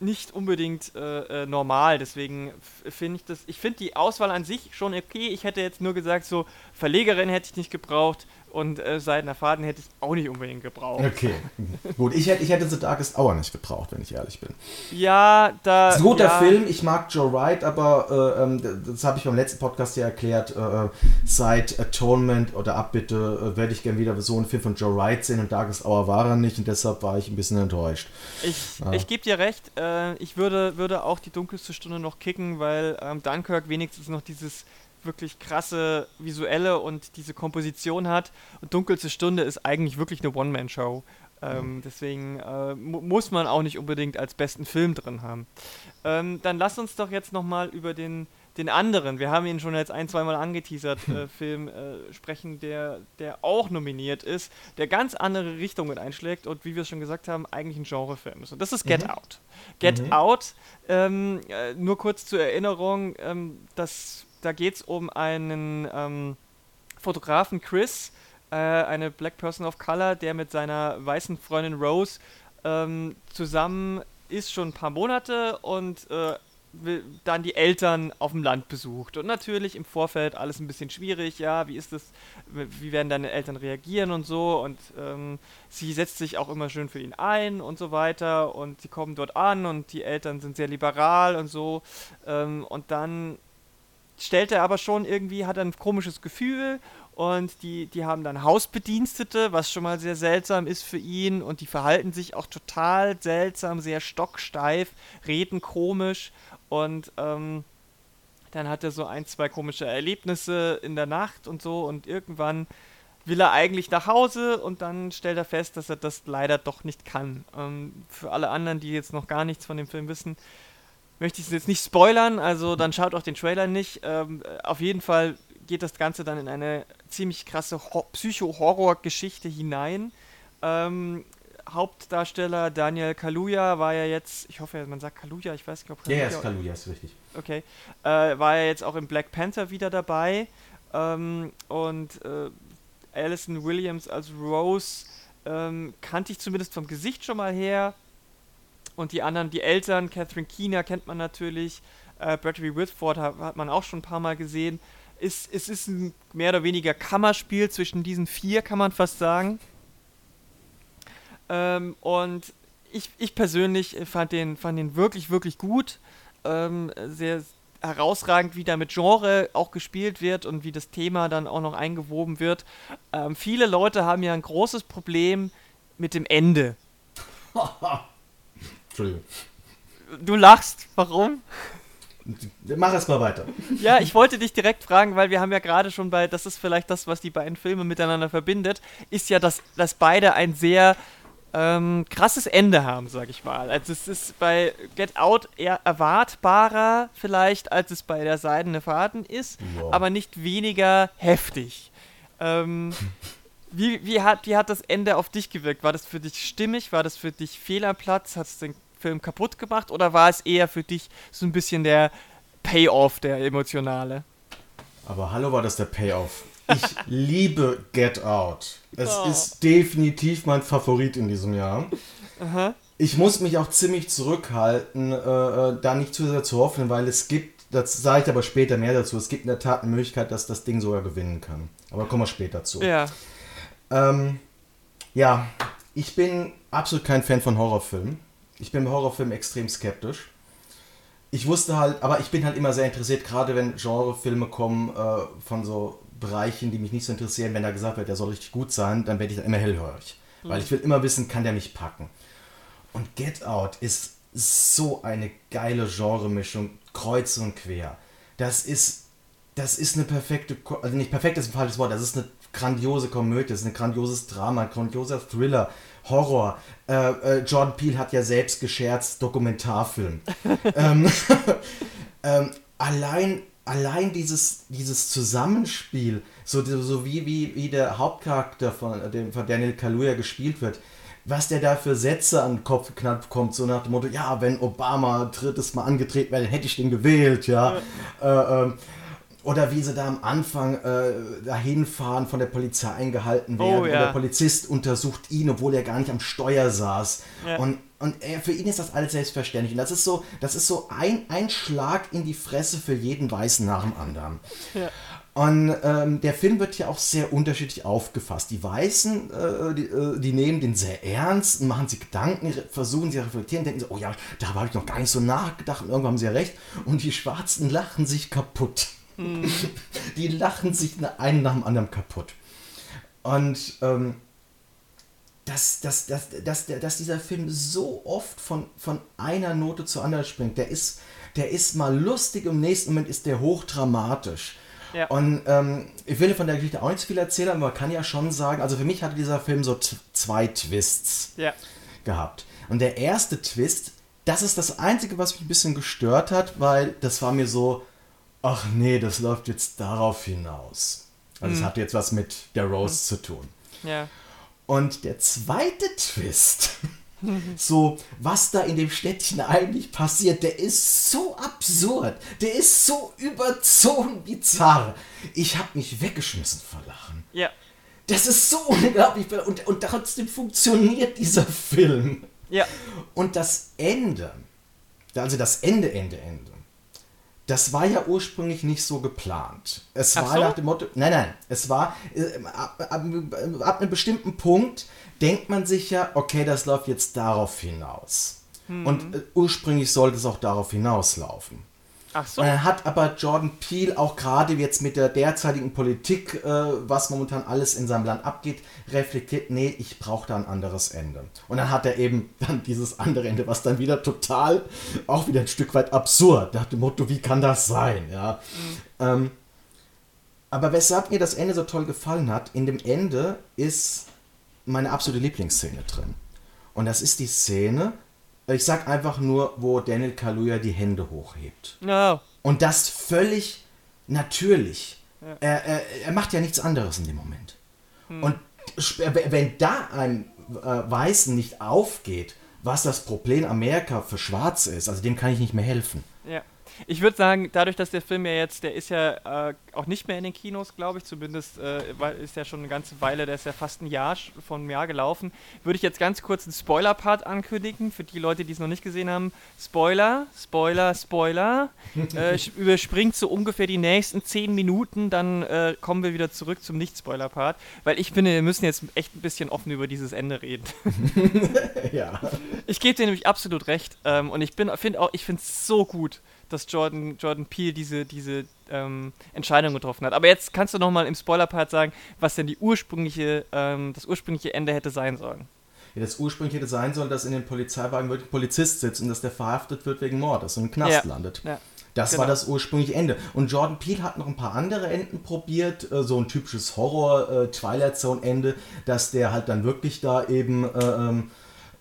nicht unbedingt äh, äh normal. Deswegen finde ich das, ich finde die Auswahl an sich schon okay. Ich hätte jetzt nur gesagt, so Verlegerin hätte ich nicht gebraucht und äh, Seidener Faden hätte ich auch nicht unbedingt gebraucht. Okay, gut. Ich hätte, ich hätte The Darkest Hour nicht gebraucht, wenn ich ehrlich bin. Ja, da. Das ist ein guter ja. Film. Ich mag Joe Wright, aber äh, ähm, das habe ich beim letzten Podcast ja erklärt. Äh, seit Atonement oder Abbitte äh, werde ich gerne wieder so einen Film von Joe Wright sehen und Darkest Hour war er nicht und deshalb war ich ein bisschen enttäuscht. Ich, ja. ich gebe dir recht. Äh, ich würde, würde auch die dunkelste Stunde noch kicken, weil ähm, Dunkirk wenigstens noch dieses wirklich krasse visuelle und diese Komposition hat. Und Dunkelste Stunde ist eigentlich wirklich eine One-Man-Show. Ähm, mhm. Deswegen äh, mu muss man auch nicht unbedingt als besten Film drin haben. Ähm, dann lass uns doch jetzt nochmal über den, den anderen, wir haben ihn schon jetzt ein, zweimal angeteasert, äh, Film äh, sprechen, der, der auch nominiert ist, der ganz andere Richtungen einschlägt und wie wir es schon gesagt haben, eigentlich ein Genrefilm ist. Und das ist Get mhm. Out. Get mhm. Out, ähm, äh, nur kurz zur Erinnerung, ähm, das, da geht es um einen ähm, Fotografen Chris, äh, eine Black Person of Color, der mit seiner weißen Freundin Rose ähm, zusammen ist schon ein paar Monate und äh, dann die Eltern auf dem Land besucht. Und natürlich im Vorfeld alles ein bisschen schwierig, ja, wie ist das, wie werden deine Eltern reagieren und so. Und ähm, sie setzt sich auch immer schön für ihn ein und so weiter. Und sie kommen dort an und die Eltern sind sehr liberal und so. Ähm, und dann stellt er aber schon irgendwie, hat ein komisches Gefühl und die, die haben dann Hausbedienstete, was schon mal sehr seltsam ist für ihn. Und die verhalten sich auch total seltsam, sehr stocksteif, reden komisch. Und ähm, dann hat er so ein, zwei komische Erlebnisse in der Nacht und so. Und irgendwann will er eigentlich nach Hause und dann stellt er fest, dass er das leider doch nicht kann. Ähm, für alle anderen, die jetzt noch gar nichts von dem Film wissen, möchte ich es jetzt nicht spoilern, also dann schaut auch den Trailer nicht. Ähm, auf jeden Fall geht das Ganze dann in eine ziemlich krasse Psycho-Horror-Geschichte hinein. Ähm, Hauptdarsteller Daniel Kaluuya war ja jetzt, ich hoffe, man sagt Kaluuya, ich weiß nicht, ob Kaluuya... Ja, ist Kaluuya, ist richtig. Okay. Äh, war ja jetzt auch in Black Panther wieder dabei. Ähm, und äh, Alison Williams als Rose ähm, kannte ich zumindest vom Gesicht schon mal her. Und die anderen, die Eltern, Catherine Keener kennt man natürlich. Äh, Bradley Whitford hat, hat man auch schon ein paar Mal gesehen ist, es ist ein mehr oder weniger Kammerspiel zwischen diesen vier, kann man fast sagen. Ähm, und ich, ich persönlich fand den, fand den wirklich, wirklich gut. Ähm, sehr herausragend, wie da mit Genre auch gespielt wird und wie das Thema dann auch noch eingewoben wird. Ähm, viele Leute haben ja ein großes Problem mit dem Ende. Entschuldigung. Du lachst, warum? Mach erst mal weiter. Ja, ich wollte dich direkt fragen, weil wir haben ja gerade schon bei, das ist vielleicht das, was die beiden Filme miteinander verbindet, ist ja, dass, dass beide ein sehr ähm, krasses Ende haben, sag ich mal. Also es ist bei Get Out eher erwartbarer vielleicht, als es bei der Seidene Faden ist, wow. aber nicht weniger heftig. Ähm, wie, wie, hat, wie hat das Ende auf dich gewirkt? War das für dich stimmig? War das für dich fehl am Platz? Hat es den Film kaputt gemacht oder war es eher für dich so ein bisschen der Payoff, der emotionale? Aber hallo, war das der Payoff? Ich liebe Get Out. Es oh. ist definitiv mein Favorit in diesem Jahr. Aha. Ich muss mich auch ziemlich zurückhalten, äh, äh, da nicht zu sehr zu hoffen, weil es gibt, das sage ich aber später mehr dazu, es gibt in der Tat eine Möglichkeit, dass das Ding sogar gewinnen kann. Aber kommen wir später zu. Ja. Ähm, ja, ich bin absolut kein Fan von Horrorfilmen. Ich bin bei Horrorfilmen extrem skeptisch. Ich wusste halt, aber ich bin halt immer sehr interessiert, gerade wenn Genrefilme kommen äh, von so Bereichen, die mich nicht so interessieren. Wenn da gesagt wird, der soll richtig gut sein, dann werde ich dann immer hellhörig. Mhm. Weil ich will immer wissen, kann der mich packen. Und Get Out ist so eine geile Genremischung, kreuz und quer. Das ist, das ist eine perfekte, also nicht perfekt ist ein falsches Wort, das ist eine grandiose Komödie, das ist ein grandioses Drama, ein grandioser Thriller, Horror. Äh, äh, Jordan Peele hat ja selbst gescherzt, Dokumentarfilm. ähm, ähm, allein, allein dieses, dieses Zusammenspiel, so, so wie, wie, wie der Hauptcharakter von, von Daniel Kaluuya gespielt wird, was der da für Sätze an den Kopf geknallt bekommt, so nach dem Motto, ja, wenn Obama drittes Mal angetreten wäre, hätte ich den gewählt, ja. ja. Äh, ähm, oder wie sie da am Anfang äh, dahin fahren, von der Polizei eingehalten werden. Oh, ja. Und der Polizist untersucht ihn, obwohl er gar nicht am Steuer saß. Ja. Und, und er, für ihn ist das alles selbstverständlich. Und das ist so, das ist so ein, ein Schlag in die Fresse für jeden Weißen nach dem anderen. Ja. Und ähm, der Film wird ja auch sehr unterschiedlich aufgefasst. Die Weißen, äh, die, äh, die, nehmen den sehr ernst, machen sich Gedanken, versuchen sie reflektieren, denken so, oh ja, da habe ich noch gar nicht so nachgedacht und irgendwann haben sie ja recht. Und die Schwarzen lachen sich kaputt. Die lachen sich einen nach dem anderen kaputt. Und ähm, dass, dass, dass, dass, dass dieser Film so oft von, von einer Note zur anderen springt, der ist, der ist mal lustig, im nächsten Moment ist der hochdramatisch. Ja. Und ähm, ich will von der Geschichte auch nicht viel erzählen, aber man kann ja schon sagen, also für mich hatte dieser Film so zwei Twists ja. gehabt. Und der erste Twist, das ist das Einzige, was mich ein bisschen gestört hat, weil das war mir so, ach nee, das läuft jetzt darauf hinaus. Also es Mhm. hat jetzt was mit der Rose zu tun. Ja. Und der zweite Twist, so was da in dem Städtchen eigentlich passiert, der ist so absurd, der ist so überzogen bizarr. Ich habe mich weggeschmissen vor Lachen. Ja. Das ist so unglaublich und, und trotzdem funktioniert dieser Film. Ja. Und das Ende, also das Ende, Ende, Ende, das war ja ursprünglich nicht so geplant. Es Ach war so? nach dem Motto, nein, nein, es war äh, ab, ab, ab einem bestimmten Punkt denkt man sich ja, okay, das läuft jetzt darauf hinaus. Mhm. Und äh, ursprünglich sollte es auch darauf hinauslaufen. Ach so. Und dann hat aber Jordan Peele auch gerade jetzt mit der derzeitigen Politik, äh, was momentan alles in seinem Land abgeht, reflektiert, nee, ich brauche da ein anderes Ende. Und dann hat er eben dann dieses andere Ende, was dann wieder total, auch wieder ein Stück weit absurd, nach dem Motto, wie kann das sein, ja. Ähm, aber weshalb mir das Ende so toll gefallen hat, in dem Ende ist meine absolute Lieblingsszene drin. Und das ist die Szene, ich sag einfach nur, wo Daniel Kaluuya die Hände hochhebt. No. Und das völlig natürlich. Ja. Er, er, er macht ja nichts anderes in dem Moment. Hm. Und wenn da einem äh, Weißen nicht aufgeht, was das Problem Amerika für Schwarz ist, also dem kann ich nicht mehr helfen. Ja. Ich würde sagen, dadurch, dass der Film ja jetzt, der ist ja äh, auch nicht mehr in den Kinos, glaube ich, zumindest äh, ist ja schon eine ganze Weile, der ist ja fast ein Jahr von einem Jahr gelaufen, würde ich jetzt ganz kurz einen Spoiler-Part ankündigen, für die Leute, die es noch nicht gesehen haben. Spoiler, Spoiler, Spoiler. äh, überspringt so ungefähr die nächsten zehn Minuten, dann äh, kommen wir wieder zurück zum Nicht-Spoiler-Part, weil ich finde, wir müssen jetzt echt ein bisschen offen über dieses Ende reden. ja. Ich gebe dir nämlich absolut recht. Ähm, und ich bin, finde auch, ich finde es so gut, dass Jordan, Jordan Peele diese, diese ähm, Entscheidung getroffen hat. Aber jetzt kannst du noch mal im Spoiler-Part sagen, was denn die ursprüngliche, ähm, das ursprüngliche Ende hätte sein sollen. Ja, das ursprünglich hätte sein sollen, dass in den Polizeiwagen wirklich ein Polizist sitzt und dass der verhaftet wird wegen Mordes und im Knast Ja. landet. Ja. Das Genau. war das ursprüngliche Ende. Und Jordan Peele hat noch ein paar andere Enden probiert, äh, so ein typisches Horror-Twilight Zone-Ende, dass der halt dann wirklich da eben äh, ähm,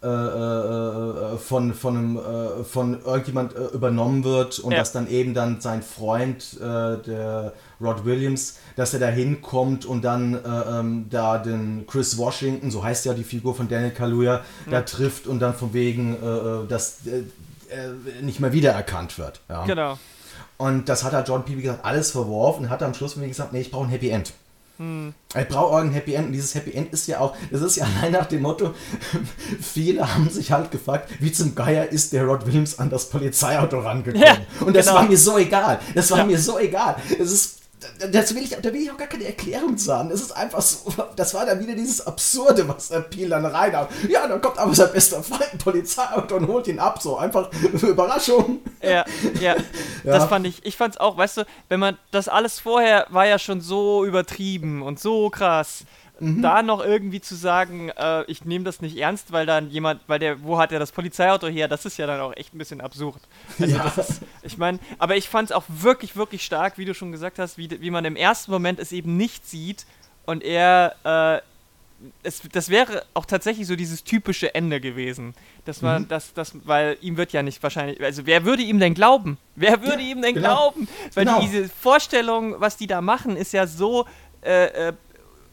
äh, äh, äh, von, von, einem, äh, von irgendjemand äh, übernommen wird und Ja. dass dann eben dann sein Freund, der Rod Williams, dass er da hinkommt und dann äh, ähm, da den Chris Washington, so heißt ja die Figur von Daniel Kaluuya, da trifft und dann von wegen, dass äh, nicht mehr wiedererkannt wird. Ja. Genau. Und das hat halt John P. wie gesagt alles verworfen und hat am Schluss wie gesagt, nee, ich brauche ein Happy End. Hm. Ich brauche irgendein Happy End und dieses Happy End ist ja auch, das ist ja allein nach dem Motto, viele haben sich halt gefragt, wie zum Geier ist der Rod Williams an das Polizeiauto rangekommen. Ja, und das genau. war mir so egal. Das war Ja. mir so egal. Es ist das will ich, da will ich auch gar keine Erklärung sagen. Es ist einfach so, das war dann wieder dieses Absurde, was der Peel dann reinhaut. Ja, dann kommt aber sein bester Freund, ein Polizeiauto und holt ihn ab, so einfach Überraschung. Ja, ja, Ja. Das fand ich, ich fand's auch, weißt du, wenn man, das alles vorher war ja schon so übertrieben und so krass. Mhm. Da noch irgendwie zu sagen, äh, ich nehme das nicht ernst, weil dann jemand, weil der, wo hat er das Polizeiauto her, das ist ja dann auch echt ein bisschen absurd. Also Ja. das ist, ich meine, aber ich fand's auch wirklich, wirklich stark, wie du schon gesagt hast, wie, wie man im ersten Moment es eben nicht sieht und er, äh, es, das wäre auch tatsächlich so dieses typische Ende gewesen. Dass man, Mhm. das, das, weil ihm wird ja nicht wahrscheinlich, also wer würde ihm denn glauben? Wer würde Ja, ihm denn genau. glauben? Weil Genau. diese Vorstellung, was die da machen, ist ja so, äh, äh,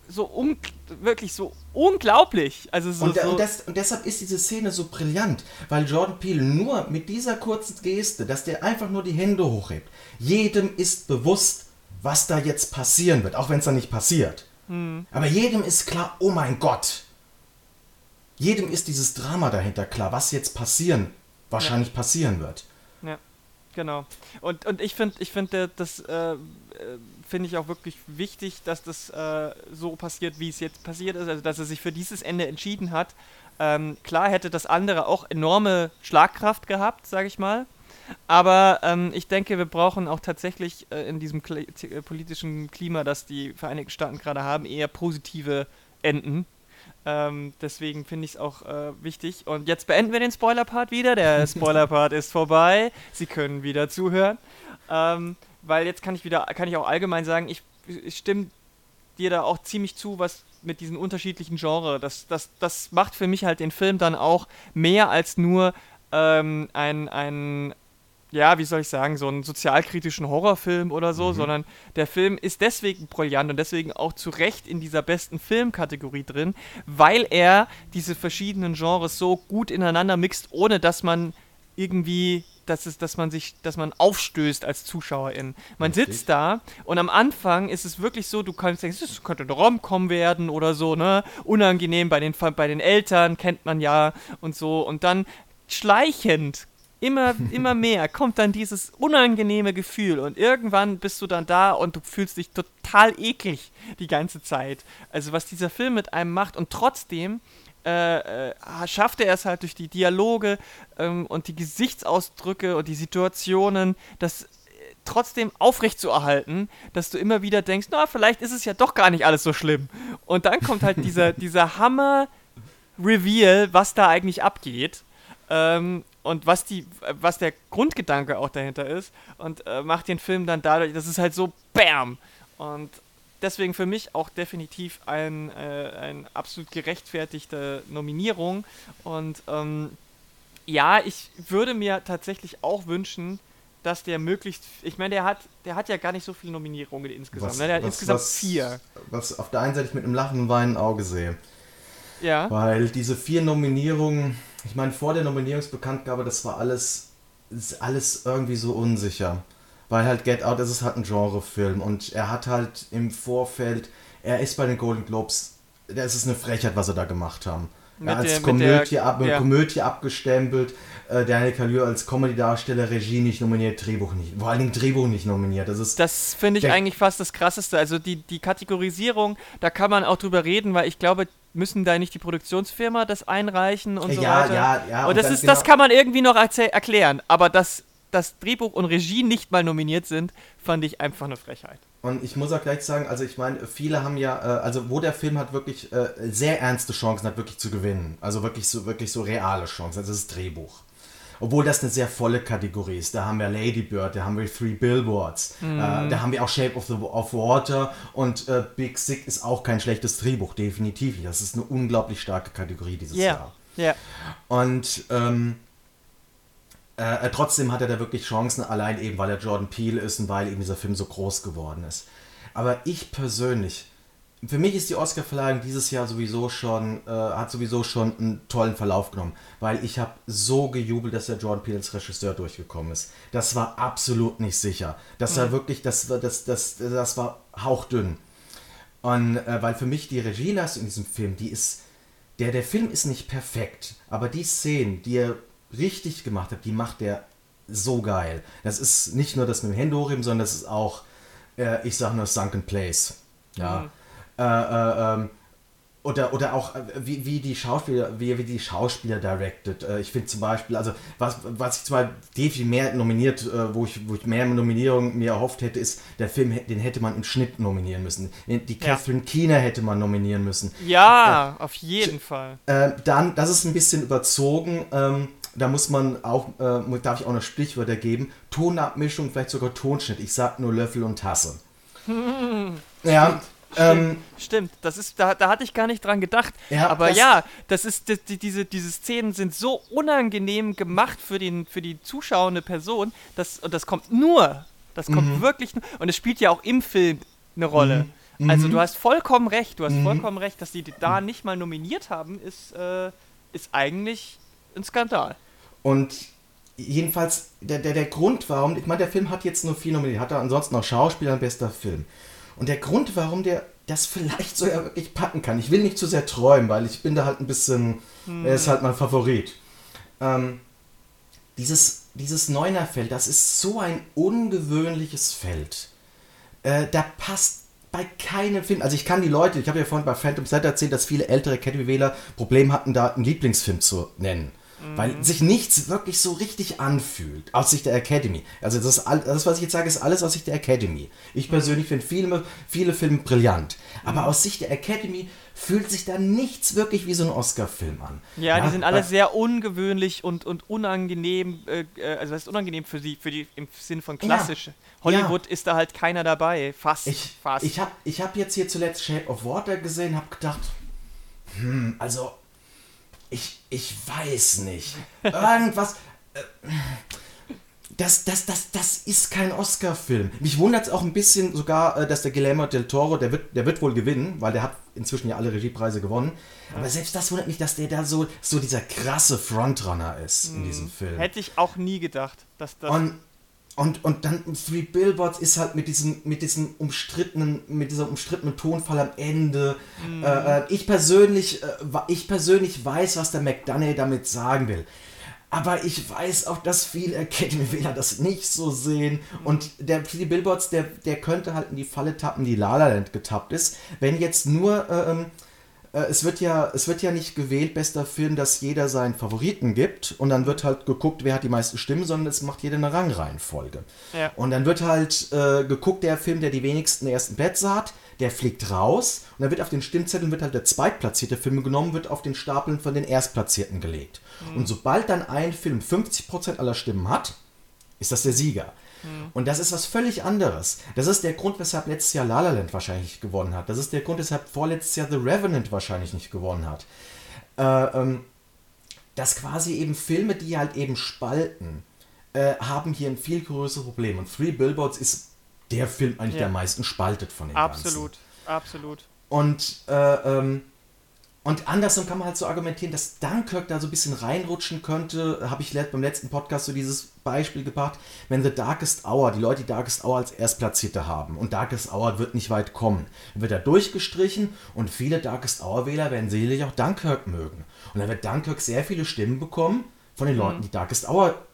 so un wirklich so unglaublich. Also so, Und, da- so und, das, und deshalb ist diese Szene so brillant, weil Jordan Peele nur mit dieser kurzen Geste, dass der einfach nur die Hände hochhebt, jedem ist bewusst, was da jetzt passieren wird, auch wenn es dann nicht passiert. Hm. Aber jedem ist klar, oh mein Gott. Jedem ist dieses Drama dahinter klar, was jetzt passieren, wahrscheinlich passieren wird. Ja, genau. Und, und ich finde, ich finde, das äh, äh, finde ich auch wirklich wichtig, dass das äh, so passiert, wie es jetzt passiert ist, also dass er sich für dieses Ende entschieden hat. Ähm, klar hätte das andere auch enorme Schlagkraft gehabt, sage ich mal. Aber ähm, ich denke, wir brauchen auch tatsächlich äh, in diesem Kli äh, politischen Klima, das die Vereinigten Staaten gerade haben, eher positive Enden. Ähm, deswegen finde ich es auch äh, wichtig. Und jetzt beenden wir den Spoiler-Part wieder. Der Spoiler-Part ist vorbei. Sie können wieder zuhören. Ähm, weil jetzt kann ich wieder, kann ich auch allgemein sagen, ich, ich stimme dir da auch ziemlich zu, was mit diesen unterschiedlichen Genres. Das, das, das macht für mich halt den Film dann auch mehr als nur ähm, ein, ein ja, wie soll ich sagen, so einen sozialkritischen Horrorfilm oder so, mhm. sondern der Film ist deswegen brillant und deswegen auch zu Recht in dieser besten Filmkategorie drin, weil er diese verschiedenen Genres so gut ineinander mixt, ohne dass man irgendwie dass, es, dass man sich, dass man aufstößt als Zuschauerin. Man Richtig. sitzt da und am Anfang ist es wirklich so, du kannst denken, es könnte ein Rom-Com werden oder so, ne? Unangenehm bei den, bei den Eltern, kennt man ja und so. Und dann schleichend immer, immer mehr kommt dann dieses unangenehme Gefühl und irgendwann bist du dann da und du fühlst dich total eklig die ganze Zeit. Also was dieser Film mit einem macht und trotzdem äh, äh, schafft er es halt durch die Dialoge ähm, und die Gesichtsausdrücke und die Situationen, das äh, trotzdem aufrecht zu erhalten, dass du immer wieder denkst, na, vielleicht ist es ja doch gar nicht alles so schlimm. Und dann kommt halt dieser, dieser Hammer-Reveal, was da eigentlich abgeht. Ähm, und was die, was der Grundgedanke auch dahinter ist und äh, macht den Film dann dadurch, das ist halt so BAM! Und deswegen für mich auch definitiv ein, äh, ein absolut gerechtfertigte Nominierung. Und ähm, ja, ich würde mir tatsächlich auch wünschen, dass der möglichst, ich meine, der hat, der hat ja gar nicht so viele Nominierungen insgesamt. Was, ne? Der hat was, insgesamt was, vier. Was auf der einen Seite ich mit einem lachenden weinenden Auge sehe. Ja. Weil diese vier Nominierungen, ich meine, vor der Nominierungsbekanntgabe, das war alles, alles irgendwie so unsicher. Weil halt Get Out ist es halt ein Genrefilm und er hat halt im Vorfeld, er ist bei den Golden Globes, das ist eine Frechheit, was sie da gemacht haben. Mit als der, Komödie, der, ab, ja. Komödie abgestempelt, äh, Daniel Kaluuya als Comedy-Darsteller, Regie nicht nominiert, Drehbuch nicht, vor allen Dingen Drehbuch nicht nominiert. Das, das finde ich eigentlich fast das Krasseste. Also die, die Kategorisierung, da kann man auch drüber reden, weil ich glaube, müssen da nicht die Produktionsfirma das einreichen und so ja, weiter. Ja, ja, und, und das ist, genau das kann man irgendwie noch erklären, aber das dass Drehbuch und Regie nicht mal nominiert sind, fand ich einfach eine Frechheit. Und ich muss auch gleich sagen, also ich meine, viele haben ja, äh, also wo der Film hat wirklich äh, sehr ernste Chancen hat, wirklich zu gewinnen. Also wirklich so, wirklich so reale Chancen. Also das ist Drehbuch. Obwohl das eine sehr volle Kategorie ist. Da haben wir Lady Bird, da haben wir Three Billboards, mhm. äh, da haben wir auch Shape of, the, of Water und äh, Big Sick ist auch kein schlechtes Drehbuch, definitiv. Das ist eine unglaublich starke Kategorie dieses yeah. Jahr. Ja. Yeah. Und ähm, äh, äh, trotzdem hat er da wirklich Chancen, allein eben, weil er Jordan Peele ist und weil eben dieser Film so groß geworden ist. Aber ich persönlich, für mich ist die Oscar-Verleihung dieses Jahr sowieso schon, äh, hat sowieso schon einen tollen Verlauf genommen, weil ich habe so gejubelt, dass der Jordan Peele als Regisseur durchgekommen ist. Das war absolut nicht sicher. Das war mhm. wirklich, das, das, das, das war hauchdünn. Und äh, weil für mich die Regieleistung in diesem Film, die ist, der, der Film ist nicht perfekt, aber die Szenen, die er richtig gemacht hat, die macht der so geil. Das ist nicht nur das mit dem Händehocheben, sondern das ist auch, äh, ich sag nur Sunken Place. Ja. Mhm. Äh, äh, ähm, oder, oder auch, äh, wie, wie die Schauspieler, wie, wie die Schauspieler directed. Äh, ich finde zum Beispiel, also was, was ich zwar definitiv mehr nominiert, äh, wo ich, wo ich mehr Nominierungen mir erhofft hätte, ist, der Film, den hätte man im Schnitt nominieren müssen. Die Catherine ja. Keener hätte man nominieren müssen. Ja, auf jeden Fall. dann, das ist ein bisschen überzogen. Ähm, da muss man auch, äh, darf ich auch noch Sprichwörter geben, Tonabmischung, vielleicht sogar Tonschnitt. Ich sag nur Löffel und Tasse. ja. Ähm, Stimmt, das ist, da, da hatte ich gar nicht dran gedacht. Ja, aber das ja, das ist, das, die, diese, diese Szenen sind so unangenehm gemacht für, den, für die zuschauende Person, dass, und das kommt nur, das kommt mhm. wirklich nur, und es spielt ja auch im Film eine Rolle. Mhm. Also du mhm. hast vollkommen recht, du hast mhm. vollkommen recht, dass die da nicht mal nominiert haben, ist, äh, ist eigentlich ein Skandal. Und jedenfalls, der, der, der Grund, warum, ich meine, der Film hat jetzt nur vier Nominierungen, hat er ansonsten noch Schauspieler und bester Film. Und der Grund, warum der das vielleicht sogar wirklich packen kann, ich will nicht zu sehr träumen, weil ich bin da halt ein bisschen, hm. er ist halt mein Favorit. Ähm, dieses, dieses Neuner-Feld, das ist so ein ungewöhnliches Feld. Äh, da passt bei keinem Film, also ich kann die Leute, ich habe ja vorhin bei Phantom Set erzählt, dass viele ältere Academy-Wähler Probleme hatten, da einen Lieblingsfilm zu nennen. Mhm. Weil sich nichts wirklich so richtig anfühlt, aus Sicht der Academy. Also das, das, was ich jetzt sage, ist alles aus Sicht der Academy. Ich persönlich finde Filme, viele Filme brillant. Aber mhm. aus Sicht der Academy fühlt sich da nichts wirklich wie so ein Oscar-Film an. Ja, ja, die sind alle sehr ungewöhnlich und, und unangenehm, äh, äh also das ist unangenehm für sie, für die im Sinn von klassisch. Ja. Hollywood ja. ist da halt keiner dabei. Fast. Ich, fast. ich habe ich hab jetzt hier zuletzt Shape of Water gesehen, habe gedacht, hm, also ich, ich weiß nicht. Irgendwas. Äh, das, das, das, das ist kein Oscar-Film. Mich wundert es auch ein bisschen sogar, äh, dass der Guillermo del Toro, der wird, der wird wohl gewinnen, weil der hat inzwischen ja alle Regiepreise gewonnen. Ja. Aber selbst das wundert mich, dass der da so, so dieser krasse Frontrunner ist in diesem hm. Film. Hätte ich auch nie gedacht, dass das. Und, und, und dann Three Billboards ist halt mit diesem, mit diesem umstrittenen, mit dieser umstrittenen Tonfall am Ende. Mhm. Äh, ich persönlich, äh, ich persönlich weiß, was der McDonough damit sagen will. Aber ich weiß auch, dass viele Academy-Wähler das nicht so sehen. Und der Three Billboards, der, der könnte halt in die Falle tappen, die La La Land getappt ist. Wenn jetzt nur äh, ähm, äh, es, wird ja, es wird ja nicht gewählt, bester Film, dass jeder seinen Favoriten gibt und dann wird halt geguckt, wer hat die meisten Stimmen, sondern es macht jeder eine Rangreihenfolge. Ja. Und dann wird halt äh, geguckt, der Film, der die wenigsten ersten Plätze hat, der fliegt raus und dann wird auf den Stimmzetteln wird halt der zweitplatzierte Film genommen, wird auf den Stapeln von den Erstplatzierten gelegt. Mhm. Und sobald dann ein Film 50% aller Stimmen hat, ist das der Sieger. Mhm. Und das ist was völlig anderes. Das ist der Grund, weshalb letztes Jahr La La Land wahrscheinlich gewonnen hat. Das ist der Grund, weshalb vorletztes Jahr The Revenant wahrscheinlich nicht gewonnen hat. Äh, ähm, dass quasi eben Filme, die halt eben spalten, äh, haben hier ein viel größeres Problem. Und Three Billboards ist der Film eigentlich, ja. der am meisten spaltet von den absolut, ganzen. Absolut, absolut. Und äh, ähm, und andersrum kann man halt so argumentieren, dass Dunkirk da so ein bisschen reinrutschen könnte. Habe ich beim letzten Podcast so dieses Beispiel gebracht, wenn The Darkest Hour, die Leute die Darkest Hour als Erstplatzierte haben und Darkest Hour wird nicht weit kommen, dann wird er durchgestrichen und viele Darkest Hour-Wähler werden sicherlich auch Dunkirk mögen. Und dann wird Dunkirk sehr viele Stimmen bekommen von den mhm. Leuten, die Darkest Hour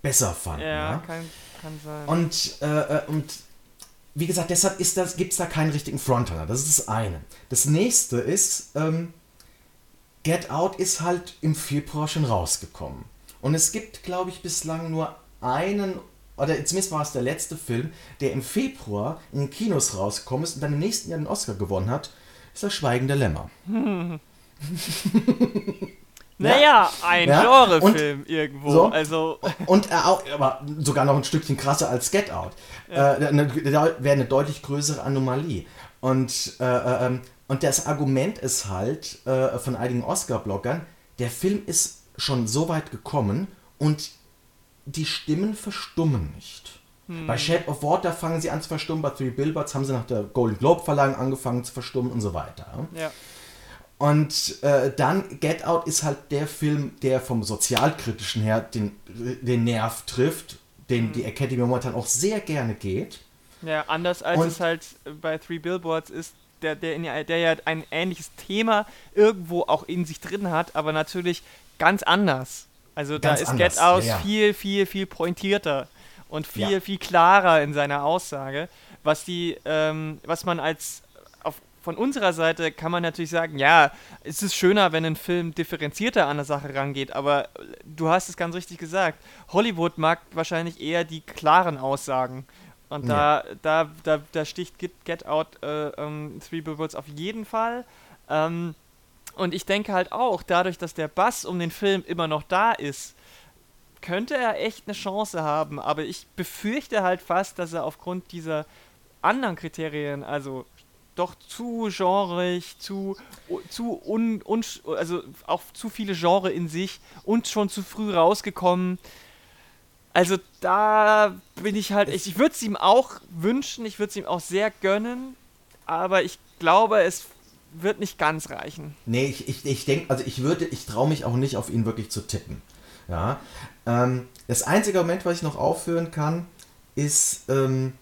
besser fanden. Ja, ja? Kann, kann sein. Und, äh, äh und wie gesagt, deshalb gibt es da keinen richtigen Frontrunner. Das ist das eine. Das nächste ist, ähm, Get Out ist halt im Februar schon rausgekommen. Und es gibt, glaube ich, bislang nur einen, oder zumindest war es der letzte Film, der im Februar in den Kinos rausgekommen ist und dann im nächsten Jahr den Oscar gewonnen hat, ist das Schweigende Lämmer. Hm. Naja, ein ja? Genrefilm irgendwo. So, also. Und er auch, aber sogar noch ein Stückchen krasser als Get Out. Ja. Äh, wäre eine deutlich größere Anomalie. Und äh, äh ähm, und das Argument ist halt äh, von einigen Oscar-Bloggern, der Film ist schon so weit gekommen und die Stimmen verstummen nicht. Hm. Bei Shape of Water fangen sie an zu verstummen, bei Three Billboards haben sie nach der Golden Globe-Verleihung angefangen zu verstummen und so weiter. Ja. Und äh, dann Get Out ist halt der Film, der vom sozialkritischen her den, den Nerv trifft, den hm. die Academy momentan auch sehr gerne geht. Ja, anders als und es halt bei Three Billboards ist, der, der, der ja ein ähnliches Thema irgendwo auch in sich drin hat, aber natürlich ganz anders. Also ganz da ist anders. Get Out ja, ja. viel, viel, viel pointierter und viel, ja. viel klarer in seiner Aussage. Was die, ähm, was man als auf, von unserer Seite kann man natürlich sagen, ja, es ist schöner, wenn ein Film differenzierter an der Sache rangeht, aber du hast es ganz richtig gesagt. Hollywood mag wahrscheinlich eher die klaren Aussagen. Und da, ja. da, da, da sticht Get, Get Out äh, ähm, Three Billboards auf jeden Fall. Ähm, und ich denke halt auch, dadurch, dass der Bass um den Film immer noch da ist, könnte er echt eine Chance haben. Aber ich befürchte halt fast, dass er aufgrund dieser anderen Kriterien, also doch zu genreig, zu, zu un, un, also auch zu viele Genre in sich und schon zu früh rausgekommen, also da bin ich halt, ich, ich würde es ihm auch wünschen, ich würde es ihm auch sehr gönnen, aber ich glaube, es wird nicht ganz reichen. Nee, ich, ich, ich denke, also ich würde, ich traue mich auch nicht auf ihn wirklich zu tippen. Ja. Ähm, das einzige Moment, was ich noch aufführen kann, ist, ähm,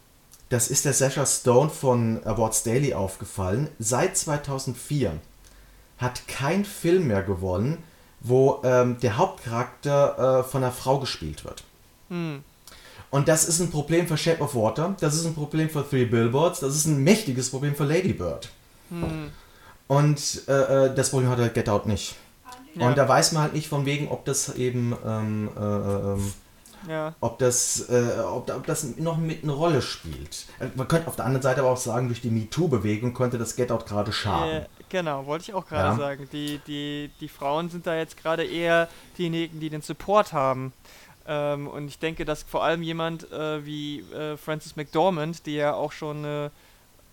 das ist der Sasha Stone von Awards Daily aufgefallen. Seit 2004 hat kein Film mehr gewonnen, wo ähm, der Hauptcharakter äh, von einer Frau gespielt wird. Hm. Und das ist ein Problem für Shape of Water, das ist ein Problem für Three Billboards, das ist ein mächtiges Problem für Lady Bird. Hm. Und äh, äh, das Problem hat halt Get Out nicht. Ja. Und da weiß man halt nicht von wegen, ob das eben, ähm, äh, ähm, ja. ob, das, äh, ob, ob, das noch mit eine Rolle spielt. Äh, man könnte auf der anderen Seite aber auch sagen, durch die MeToo-Bewegung könnte das Get Out gerade schaden. Genau, wollte ich auch gerade ja. sagen. Die, die, die Frauen sind da jetzt gerade eher diejenigen, die den Support haben. Ähm, und ich denke, dass vor allem jemand äh, wie äh, Frances McDormand, die ja auch schon eine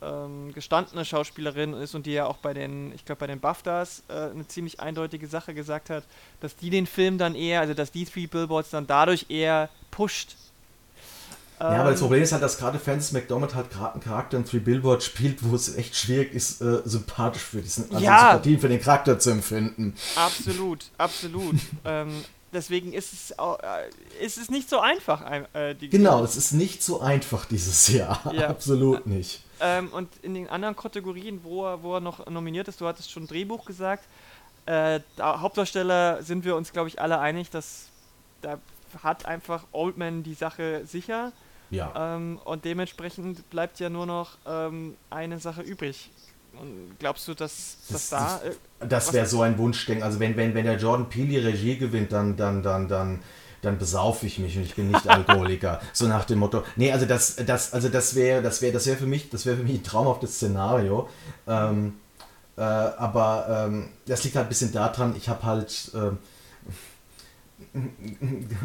ähm, gestandene Schauspielerin ist und die ja auch bei den, ich glaube bei den BAFTAs äh, eine ziemlich eindeutige Sache gesagt hat, dass die den Film dann eher, also dass die Three Billboards dann dadurch eher pusht, Ja, aber das Problem ist halt, dass gerade Francis McDormand halt gerade einen Charakter in Three Billboard spielt, wo es echt schwierig ist, äh, sympathisch für diesen, also Ja. Sympathien für den Charakter zu empfinden. Absolut, absolut. ähm, deswegen ist es, au- äh, ist es nicht so einfach. ein- Äh, Genau, es ist nicht so einfach dieses Jahr. Ja. Absolut nicht. Ähm, und in den anderen Kategorien, wo er, wo er noch nominiert ist, du hattest schon Drehbuch gesagt, äh, da, Hauptdarsteller sind wir uns, glaube ich, alle einig, dass da hat einfach Oldman die Sache sicher. Ja. Ähm, und dementsprechend bleibt ja nur noch ähm, eine Sache übrig. Und glaubst du, dass, dass Das- da. Äh, Das wäre so ein Wunschdenken. Also wenn, wenn, wenn der Jordan Peele Regie gewinnt, dann, dann, dann, dann, dann besaufe ich mich und ich bin nicht Alkoholiker. so nach dem Motto. Nee, also das, das, also das wäre, das wäre, das wäre für mich, das wäre für mich ein traumhaftes Szenario. Ähm, äh, aber ähm, das liegt halt ein bisschen daran, ich habe halt. ähm,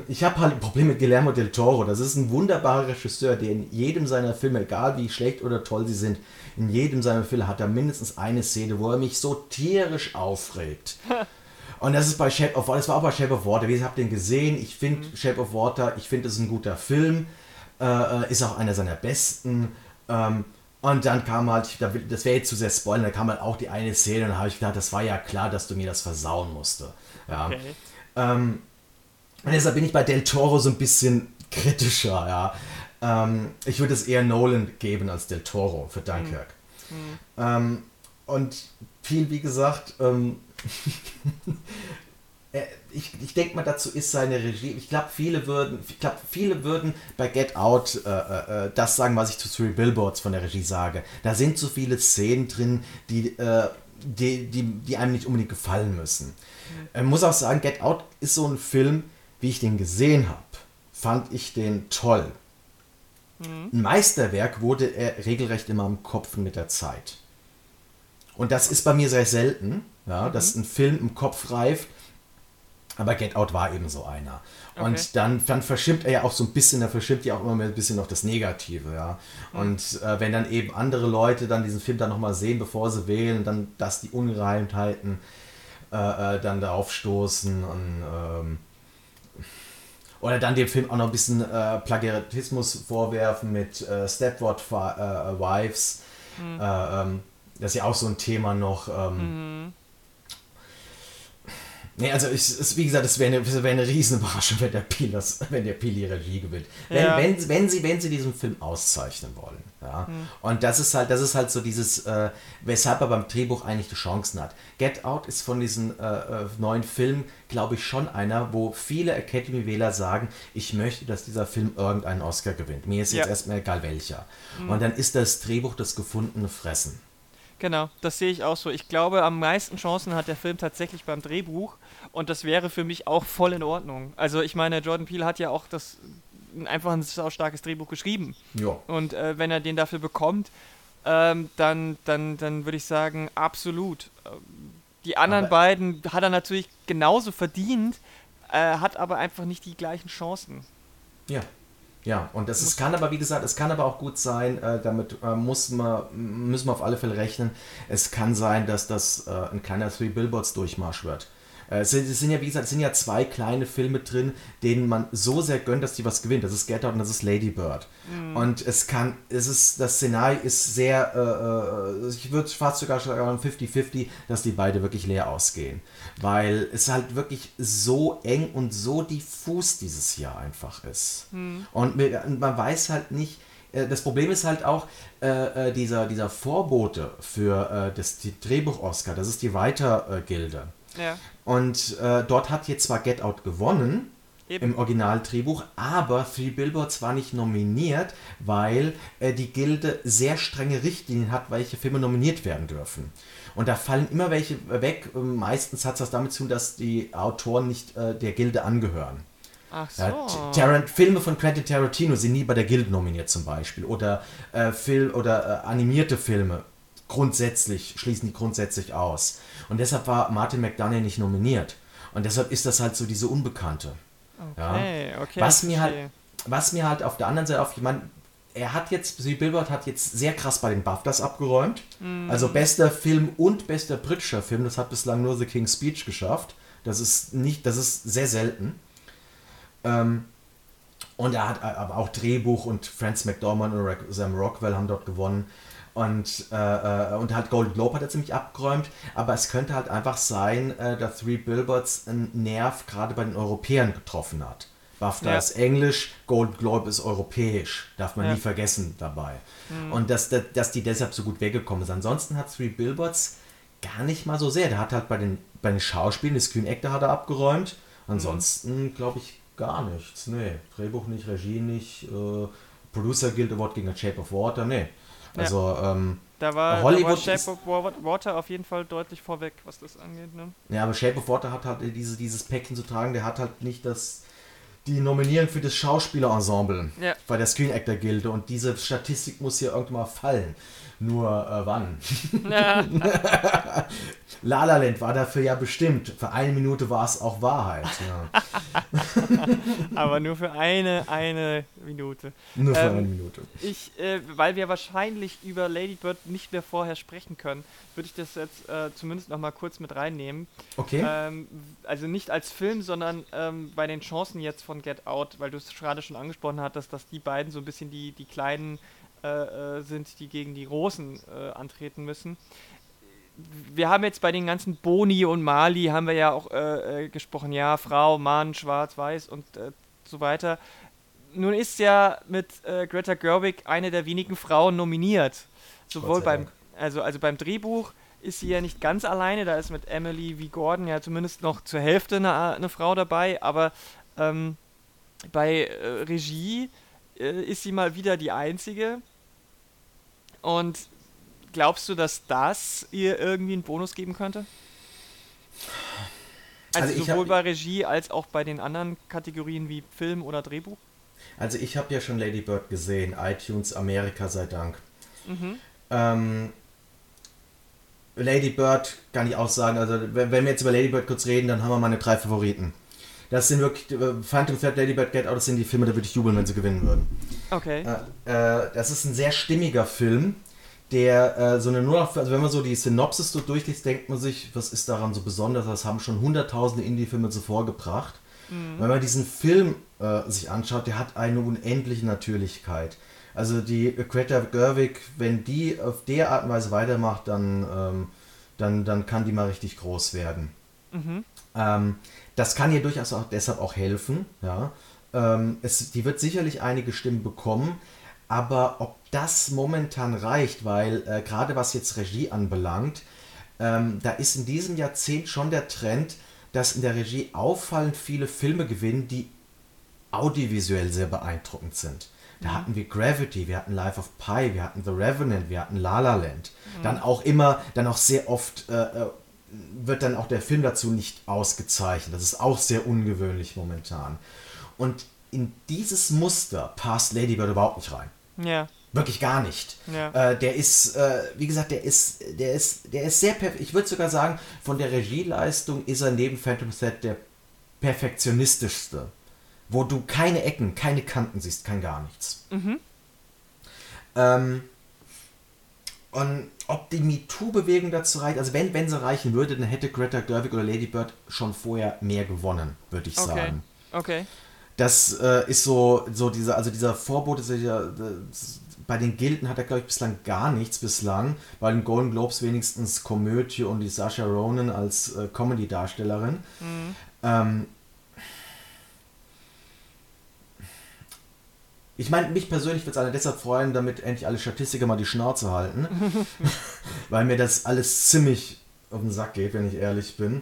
ich habe halt ein Problem mit Guillermo del Toro. Das ist ein wunderbarer Regisseur, der in jedem seiner Filme, egal wie schlecht oder toll sie sind, in jedem seiner Filme hat er mindestens eine Szene, wo er mich so tierisch aufregt. Und das ist bei Shape of Water, das war auch bei Shape of Water. Wie habt ihr den gesehen? Ich finde Shape of Water, ich finde es ein guter Film, äh, äh, ist auch einer seiner besten. Ähm, und dann kam halt, das wäre jetzt zu sehr spoilern, da kam halt auch die eine Szene und da habe ich gedacht, das war ja klar, dass du mir das versauen musste. Ja. okay. Ähm, und deshalb bin ich bei Del Toro so ein bisschen kritischer, ja. Ähm, ich würde es eher Nolan geben als Del Toro für Dunkirk. Ähm, und viel, wie gesagt, ähm, äh, ich, ich denke mal, dazu ist seine Regie. Ich glaube, viele würden, ich glaube, viele würden bei Get Out äh, äh, äh, das sagen, was ich zu Three Billboards von der Regie sage. Da sind so viele Szenen drin, die, äh, die, die, die einem nicht unbedingt gefallen müssen. Ich muss auch sagen, Get Out ist so ein Film, wie ich den gesehen habe, fand ich den toll. Ein Meisterwerk wurde er regelrecht immer im Kopf mit der Zeit. Und das ist bei mir sehr selten, ja, dass ein Film im Kopf reift. Aber Get Out war eben so einer. Okay. Und dann, dann verschimmt er ja auch so ein bisschen, er verschimmt ja auch immer mehr ein bisschen noch das Negative, ja. Und äh, wenn dann eben andere Leute dann diesen Film dann nochmal sehen, bevor sie wählen, dann, dass die Ungereimtheiten äh, äh, dann darauf stoßen und ähm, oder dann dem Film auch noch ein bisschen äh, Plagiatismus vorwerfen mit äh, Stepford Fi- äh, Wives. Äh, ähm, das ist ja auch so ein Thema noch. Ähm, Nee, also ich, es, wie gesagt, es wäre eine, wär eine Riesenüberraschung, wenn der das, wenn der die Regie gewinnt. Wenn, Ja. wenn, wenn, sie, wenn sie diesen Film auszeichnen wollen. Ja. Und das ist halt, das ist halt so dieses, äh, weshalb er beim Drehbuch eigentlich die Chancen hat. Get Out ist von diesen äh, äh, neuen Filmen, glaube ich, schon einer, wo viele Academy-Wähler sagen, ich möchte, dass dieser Film irgendeinen Oscar gewinnt. Mir ist jetzt Ja. erstmal egal welcher. Und dann ist das Drehbuch das gefundene Fressen. Genau, das sehe ich auch so. Ich glaube, am meisten Chancen hat der Film tatsächlich beim Drehbuch und das wäre für mich auch voll in Ordnung. Also ich meine, Jordan Peele hat ja auch das einfach ein starkes Drehbuch geschrieben Ja. und äh, wenn er den dafür bekommt, ähm, dann, dann, dann würde ich sagen, absolut. Ähm, Die anderen Aber- beiden hat er natürlich genauso verdient, äh, hat aber einfach nicht die gleichen Chancen. Ja. Ja, und das ist, kann aber, wie gesagt, es kann aber auch gut sein, äh, damit äh, muss man, müssen wir auf alle Fälle rechnen. Es kann sein, dass das äh, ein kleiner Three Billboards Durchmarsch wird. Äh, es, sind, es sind ja, wie gesagt, es sind ja zwei kleine Filme drin, denen man so sehr gönnt, dass die was gewinnen. Das ist Get Out und das ist Lady Bird. Und es kann, es ist, das Szenario ist sehr, äh, äh, ich würde fast sogar sagen 50-50, dass die beide wirklich leer ausgehen. Weil es halt wirklich so eng und so diffus dieses Jahr einfach ist. Und mir- und man weiß halt nicht, äh, das Problem ist halt auch, äh, äh, dieser, dieser Vorbote für äh, das die Drehbuch-Oscar, das ist die Writer-Gilde. Ja. Und äh, dort hat jetzt zwar Get Out gewonnen, Eben. im Originaldrehbuch, aber Three Billboards war nicht nominiert, weil äh, die Gilde sehr strenge Richtlinien hat, welche Filme nominiert werden dürfen. Und da fallen immer welche weg. Meistens hat es das damit zu tun, dass die Autoren nicht äh, der Gilde angehören. Ach so. Ja, T- Tarant Filme von Quentin Tarantino sind nie bei der Guild nominiert zum Beispiel. Oder, äh, Film oder äh, animierte Filme grundsätzlich, schließen die grundsätzlich aus. Und deshalb war Martin McDonough nicht nominiert. Und deshalb ist das halt so diese Unbekannte. Ja. Okay, okay. Was mir halt, was mir halt auf der anderen Seite auf, meine, er hat jetzt, Three Billboard hat jetzt sehr krass bei den BAFTAs abgeräumt. Also bester Film und bester britischer Film, das hat bislang nur The King's Speech geschafft. Das ist nicht, das ist sehr selten. Ähm, Und er hat aber auch Drehbuch und Franz McDormand und Sam Rockwell haben dort gewonnen. Und, äh, äh, und halt Golden Globe hat er ziemlich abgeräumt, aber es könnte halt einfach sein, äh, dass Three Billboards einen Nerv gerade bei den Europäern getroffen hat. BAFTA ja. ist Englisch, Golden Globe ist europäisch, darf man ja. nie vergessen dabei. Mhm. Und dass, dass die deshalb so gut weggekommen ist. Ansonsten hat Three Billboards gar nicht mal so sehr. Der hat halt bei den, bei den Schauspielen, das Screen Actor hat er abgeräumt. Ansonsten mhm. glaube ich gar nichts. Nee, Drehbuch nicht, Regie nicht, äh, Producer Guild Award gegen Shape of Water, nee. Also, ja. ähm, da war, Hollywood da war Shape of Water auf jeden Fall deutlich vorweg, was das angeht. Ne? Ja, aber Shape of Water hat halt diese, dieses Päckchen zu tragen, der hat halt nicht das die nominieren für das Schauspielerensemble ja. bei der Screen Actor Gilde und diese Statistik muss hier irgendwann mal fallen. Nur äh, wann? Ja. La La Land war dafür ja bestimmt. Für eine Minute war es auch Wahrheit. Ja. Aber nur für eine, eine Minute. Nur für ähm, eine Minute. Ich, äh, weil wir wahrscheinlich über Lady Bird nicht mehr vorher sprechen können, würde ich das jetzt äh, zumindest noch mal kurz mit reinnehmen. Okay. Ähm, also nicht als Film, sondern ähm, bei den Chancen jetzt von Get Out, weil du es gerade schon angesprochen hattest, dass die beiden so ein bisschen die, die kleinen äh, äh sind, die gegen die Großen äh, antreten müssen wir haben jetzt bei den ganzen Boni und Mali haben wir ja auch äh, äh, gesprochen, ja, Frau, Mann, Schwarz, Weiß und äh, so weiter. Nun ist ja mit äh, Greta Gerwig eine der wenigen Frauen nominiert. Sowohl beim, also, also beim Drehbuch ist sie ja nicht ganz alleine, da ist mit Emily V. Gordon ja zumindest noch zur Hälfte eine, eine Frau dabei, aber ähm, bei äh, Regie äh, ist sie mal wieder die einzige. Und glaubst du, dass das ihr irgendwie einen Bonus geben könnte? Also, also sowohl hab, bei Regie als auch bei den anderen Kategorien wie Film oder Drehbuch? Also ich habe ja schon Lady Bird gesehen, iTunes Amerika sei Dank. Mhm. Ähm, Lady Bird kann ich auch sagen, also wenn, wir jetzt über Lady Bird kurz reden, dann haben wir meine drei Favoriten. Das sind wirklich äh, Phantom Thread, Lady Bird, Get Out, das sind die Filme, da würde ich jubeln, wenn sie gewinnen würden. Okay. Äh, äh, das ist ein sehr stimmiger Film der äh, so eine nur also wenn man so die Synopsis so durchliest, denkt man sich, was ist daran so besonders? Das haben schon hunderttausende Indie-Filme zuvor gebracht. Mhm. Wenn man diesen Film äh, sich anschaut, der hat eine unendliche Natürlichkeit. Also die Greta Gerwig, wenn die auf der Art und Weise weitermacht, dann, ähm, dann, dann kann die mal richtig groß werden. Mhm. Ähm, das kann ihr durchaus auch deshalb auch helfen. Ja. Ähm, es, die wird sicherlich einige Stimmen bekommen, aber ob das momentan reicht, weil äh, gerade was jetzt Regie anbelangt, ähm, da ist in diesem Jahrzehnt schon der Trend, dass in der Regie auffallend viele Filme gewinnen, die audiovisuell sehr beeindruckend sind. Da mhm. hatten wir Gravity, wir hatten Life of Pi, wir hatten The Revenant, wir hatten La La Land. Mhm. Dann auch immer, dann auch sehr oft äh, äh, wird dann auch der Film dazu nicht ausgezeichnet. Das ist auch sehr ungewöhnlich momentan. Und in dieses Muster passt Lady Bird überhaupt nicht rein. Ja. Wirklich gar nicht. Ja. Äh, der ist, äh, wie gesagt, der ist, der ist, der ist sehr perfekt. Ich würde sogar sagen, von der Regieleistung ist er neben Phantom Thread der perfektionistischste. Wo du keine Ecken, keine Kanten siehst, kein gar nichts. Mhm. Ähm, und ob die MeToo-Bewegung dazu reicht, also wenn, wenn sie reichen würde, dann hätte Greta Gerwig oder Lady Bird schon vorher mehr gewonnen, würde ich okay. sagen. Okay. Das äh, ist so, so dieser, also dieser Vorbote, dieser, bei den Gilden hat er, glaube ich, bislang gar nichts bislang. Bei den Golden Globes wenigstens Komödie und die Sasha Ronan als äh, Comedy-Darstellerin. Mhm. Ähm, ich meine, mich persönlich würde es alle deshalb freuen, damit endlich alle Statistiker mal die Schnauze halten. weil mir das alles ziemlich auf den Sack geht, wenn ich ehrlich bin.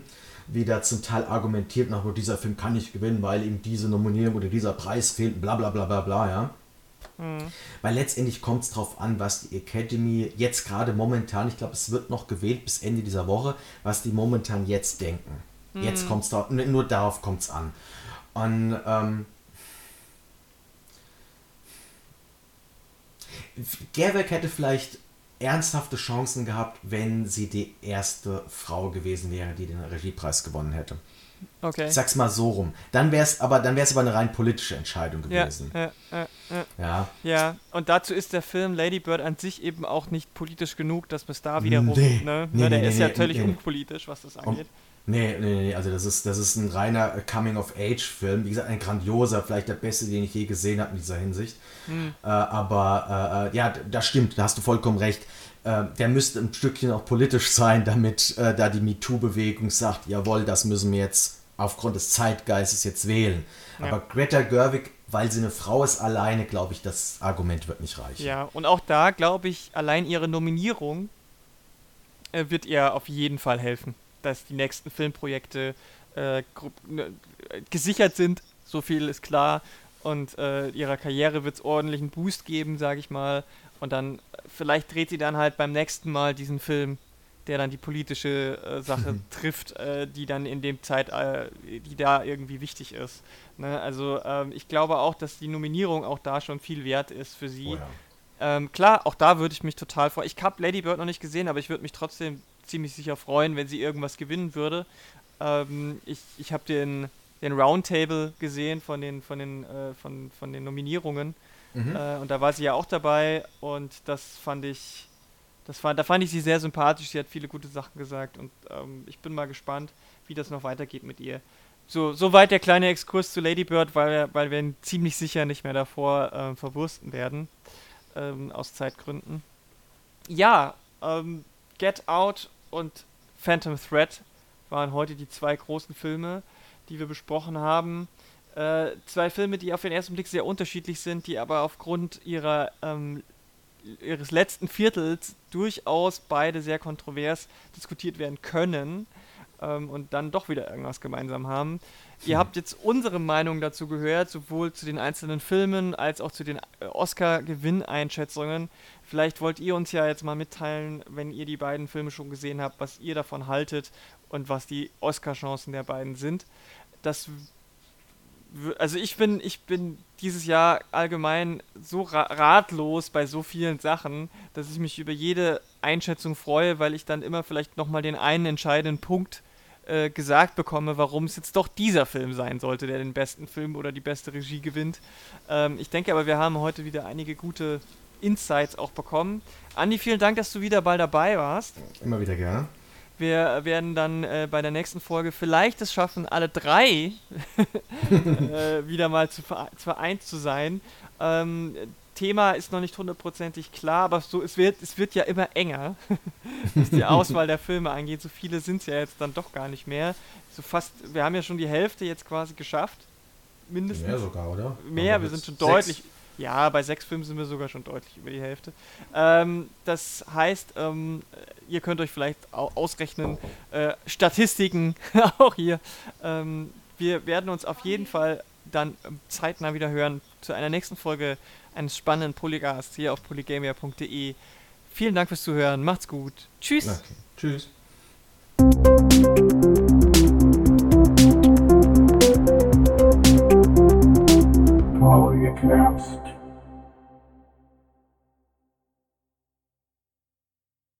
Wie da zum Teil argumentiert, nach wo dieser Film kann nicht gewinnen, weil ihm diese Nominierung oder dieser Preis fehlt, bla bla bla bla bla, ja. Mhm. Weil letztendlich kommt es darauf an, was die Academy jetzt gerade momentan, ich glaube, es wird noch gewählt bis Ende dieser Woche, was die momentan jetzt denken. Mhm. Jetzt kommt es darauf, nur darauf kommt es an. Und ähm, Gerwig hätte vielleicht ernsthafte Chancen gehabt, wenn sie die erste Frau gewesen wäre, die den Regiepreis gewonnen hätte. Okay. Ich sag's mal so rum. Dann wäre es aber, dann wär's aber eine rein politische Entscheidung gewesen. Ja, ja, ja, ja. ja. und dazu ist der Film Lady Bird an sich eben auch nicht politisch genug, dass wir es da wiederum. Nee, ne? nee, ne, der nee, ist ja völlig unpolitisch, was das angeht. Und, Nee, nee, nee, also das ist, das ist ein reiner Coming-of-Age-Film. Wie gesagt, ein grandioser, vielleicht der beste, den ich je gesehen habe in dieser Hinsicht. Hm. Äh, aber äh, äh ja, das stimmt, da hast du vollkommen recht. Äh, der müsste ein Stückchen auch politisch sein, damit äh, da die MeToo-Bewegung sagt, jawohl, das müssen wir jetzt aufgrund des Zeitgeistes jetzt wählen. Ja. Aber Greta Gerwig, weil sie eine Frau ist, alleine, glaube ich, das Argument wird nicht reichen. Ja, und auch da, glaube ich, allein ihre Nominierung äh, wird ihr auf jeden Fall helfen dass die nächsten Filmprojekte äh, ne, gesichert sind, so viel ist klar. Und äh, ihrer Karriere wird es ordentlichen Boost geben, sage ich mal. Und dann, vielleicht dreht sie dann halt beim nächsten Mal diesen Film, der dann die politische äh, Sache trifft, äh, die dann in dem Zeit, äh, die da irgendwie wichtig ist. Ne? Also ähm, ich glaube auch, dass die Nominierung auch da schon viel wert ist für sie. Oh ja. ähm, klar, auch da würde ich mich total freuen. Ich habe Lady Bird noch nicht gesehen, aber ich würde mich trotzdem ziemlich sicher freuen, wenn sie irgendwas gewinnen würde. Ähm, ich ich habe den, den Roundtable gesehen von den, von den, äh, von, von den Nominierungen. Mhm. Äh, und da war sie ja auch dabei und das fand ich, das fand, da fand ich sie sehr sympathisch. Sie hat viele gute Sachen gesagt und ähm, ich bin mal gespannt, wie das noch weitergeht mit ihr. So, soweit der kleine Exkurs zu Lady Bird, weil wir, weil wir ihn ziemlich sicher nicht mehr davor äh, verwursten werden. Ähm, aus Zeitgründen. Ja, ähm, Get Out und Phantom Thread waren heute die zwei großen Filme, die wir besprochen haben. Äh, zwei Filme, die auf den ersten Blick sehr unterschiedlich sind, die aber aufgrund ihrer, ähm, ihres letzten Viertels durchaus beide sehr kontrovers diskutiert werden können ähm, und dann doch wieder irgendwas gemeinsam haben. Ihr hm. habt jetzt unsere Meinung dazu gehört, sowohl zu den einzelnen Filmen als auch zu den äh, Oscar-Gewinneinschätzungen. Vielleicht wollt ihr uns ja jetzt mal mitteilen, wenn ihr die beiden Filme schon gesehen habt, was ihr davon haltet und was die Oscar-Chancen der beiden sind. Das also ich bin, ich bin dieses Jahr allgemein so ra ratlos bei so vielen Sachen, dass ich mich über jede Einschätzung freue, weil ich dann immer vielleicht nochmal den einen entscheidenden Punkt äh, gesagt bekomme, warum es jetzt doch dieser Film sein sollte, der den besten Film oder die beste Regie gewinnt. Ähm, ich denke aber, wir haben heute wieder einige gute Insights auch bekommen. Andi, vielen Dank, dass du wieder bald dabei warst. Immer wieder gerne. Wir werden dann äh, bei der nächsten Folge vielleicht es schaffen, alle drei äh, wieder mal zu vereint zu sein. Ähm, Thema ist noch nicht hundertprozentig klar, aber so, es, wird, es wird ja immer enger, was die Auswahl der Filme angeht. So viele sind es ja jetzt dann doch gar nicht mehr. So fast, wir haben ja schon die Hälfte jetzt quasi geschafft. Mindestens. Mehr sogar, oder? Mehr, wir sind schon deutlich. Ja, bei sechs Filmen sind wir sogar schon deutlich über die Hälfte. Ähm, das heißt, ähm, ihr könnt euch vielleicht ausrechnen, äh, Statistiken auch hier. Ähm, wir werden uns auf jeden Fall dann zeitnah wieder hören zu einer nächsten Folge eines spannenden Polygasts hier auf polygamia.de. Vielen Dank fürs Zuhören. Macht's gut. Tschüss. Okay. Tschüss. Polycast.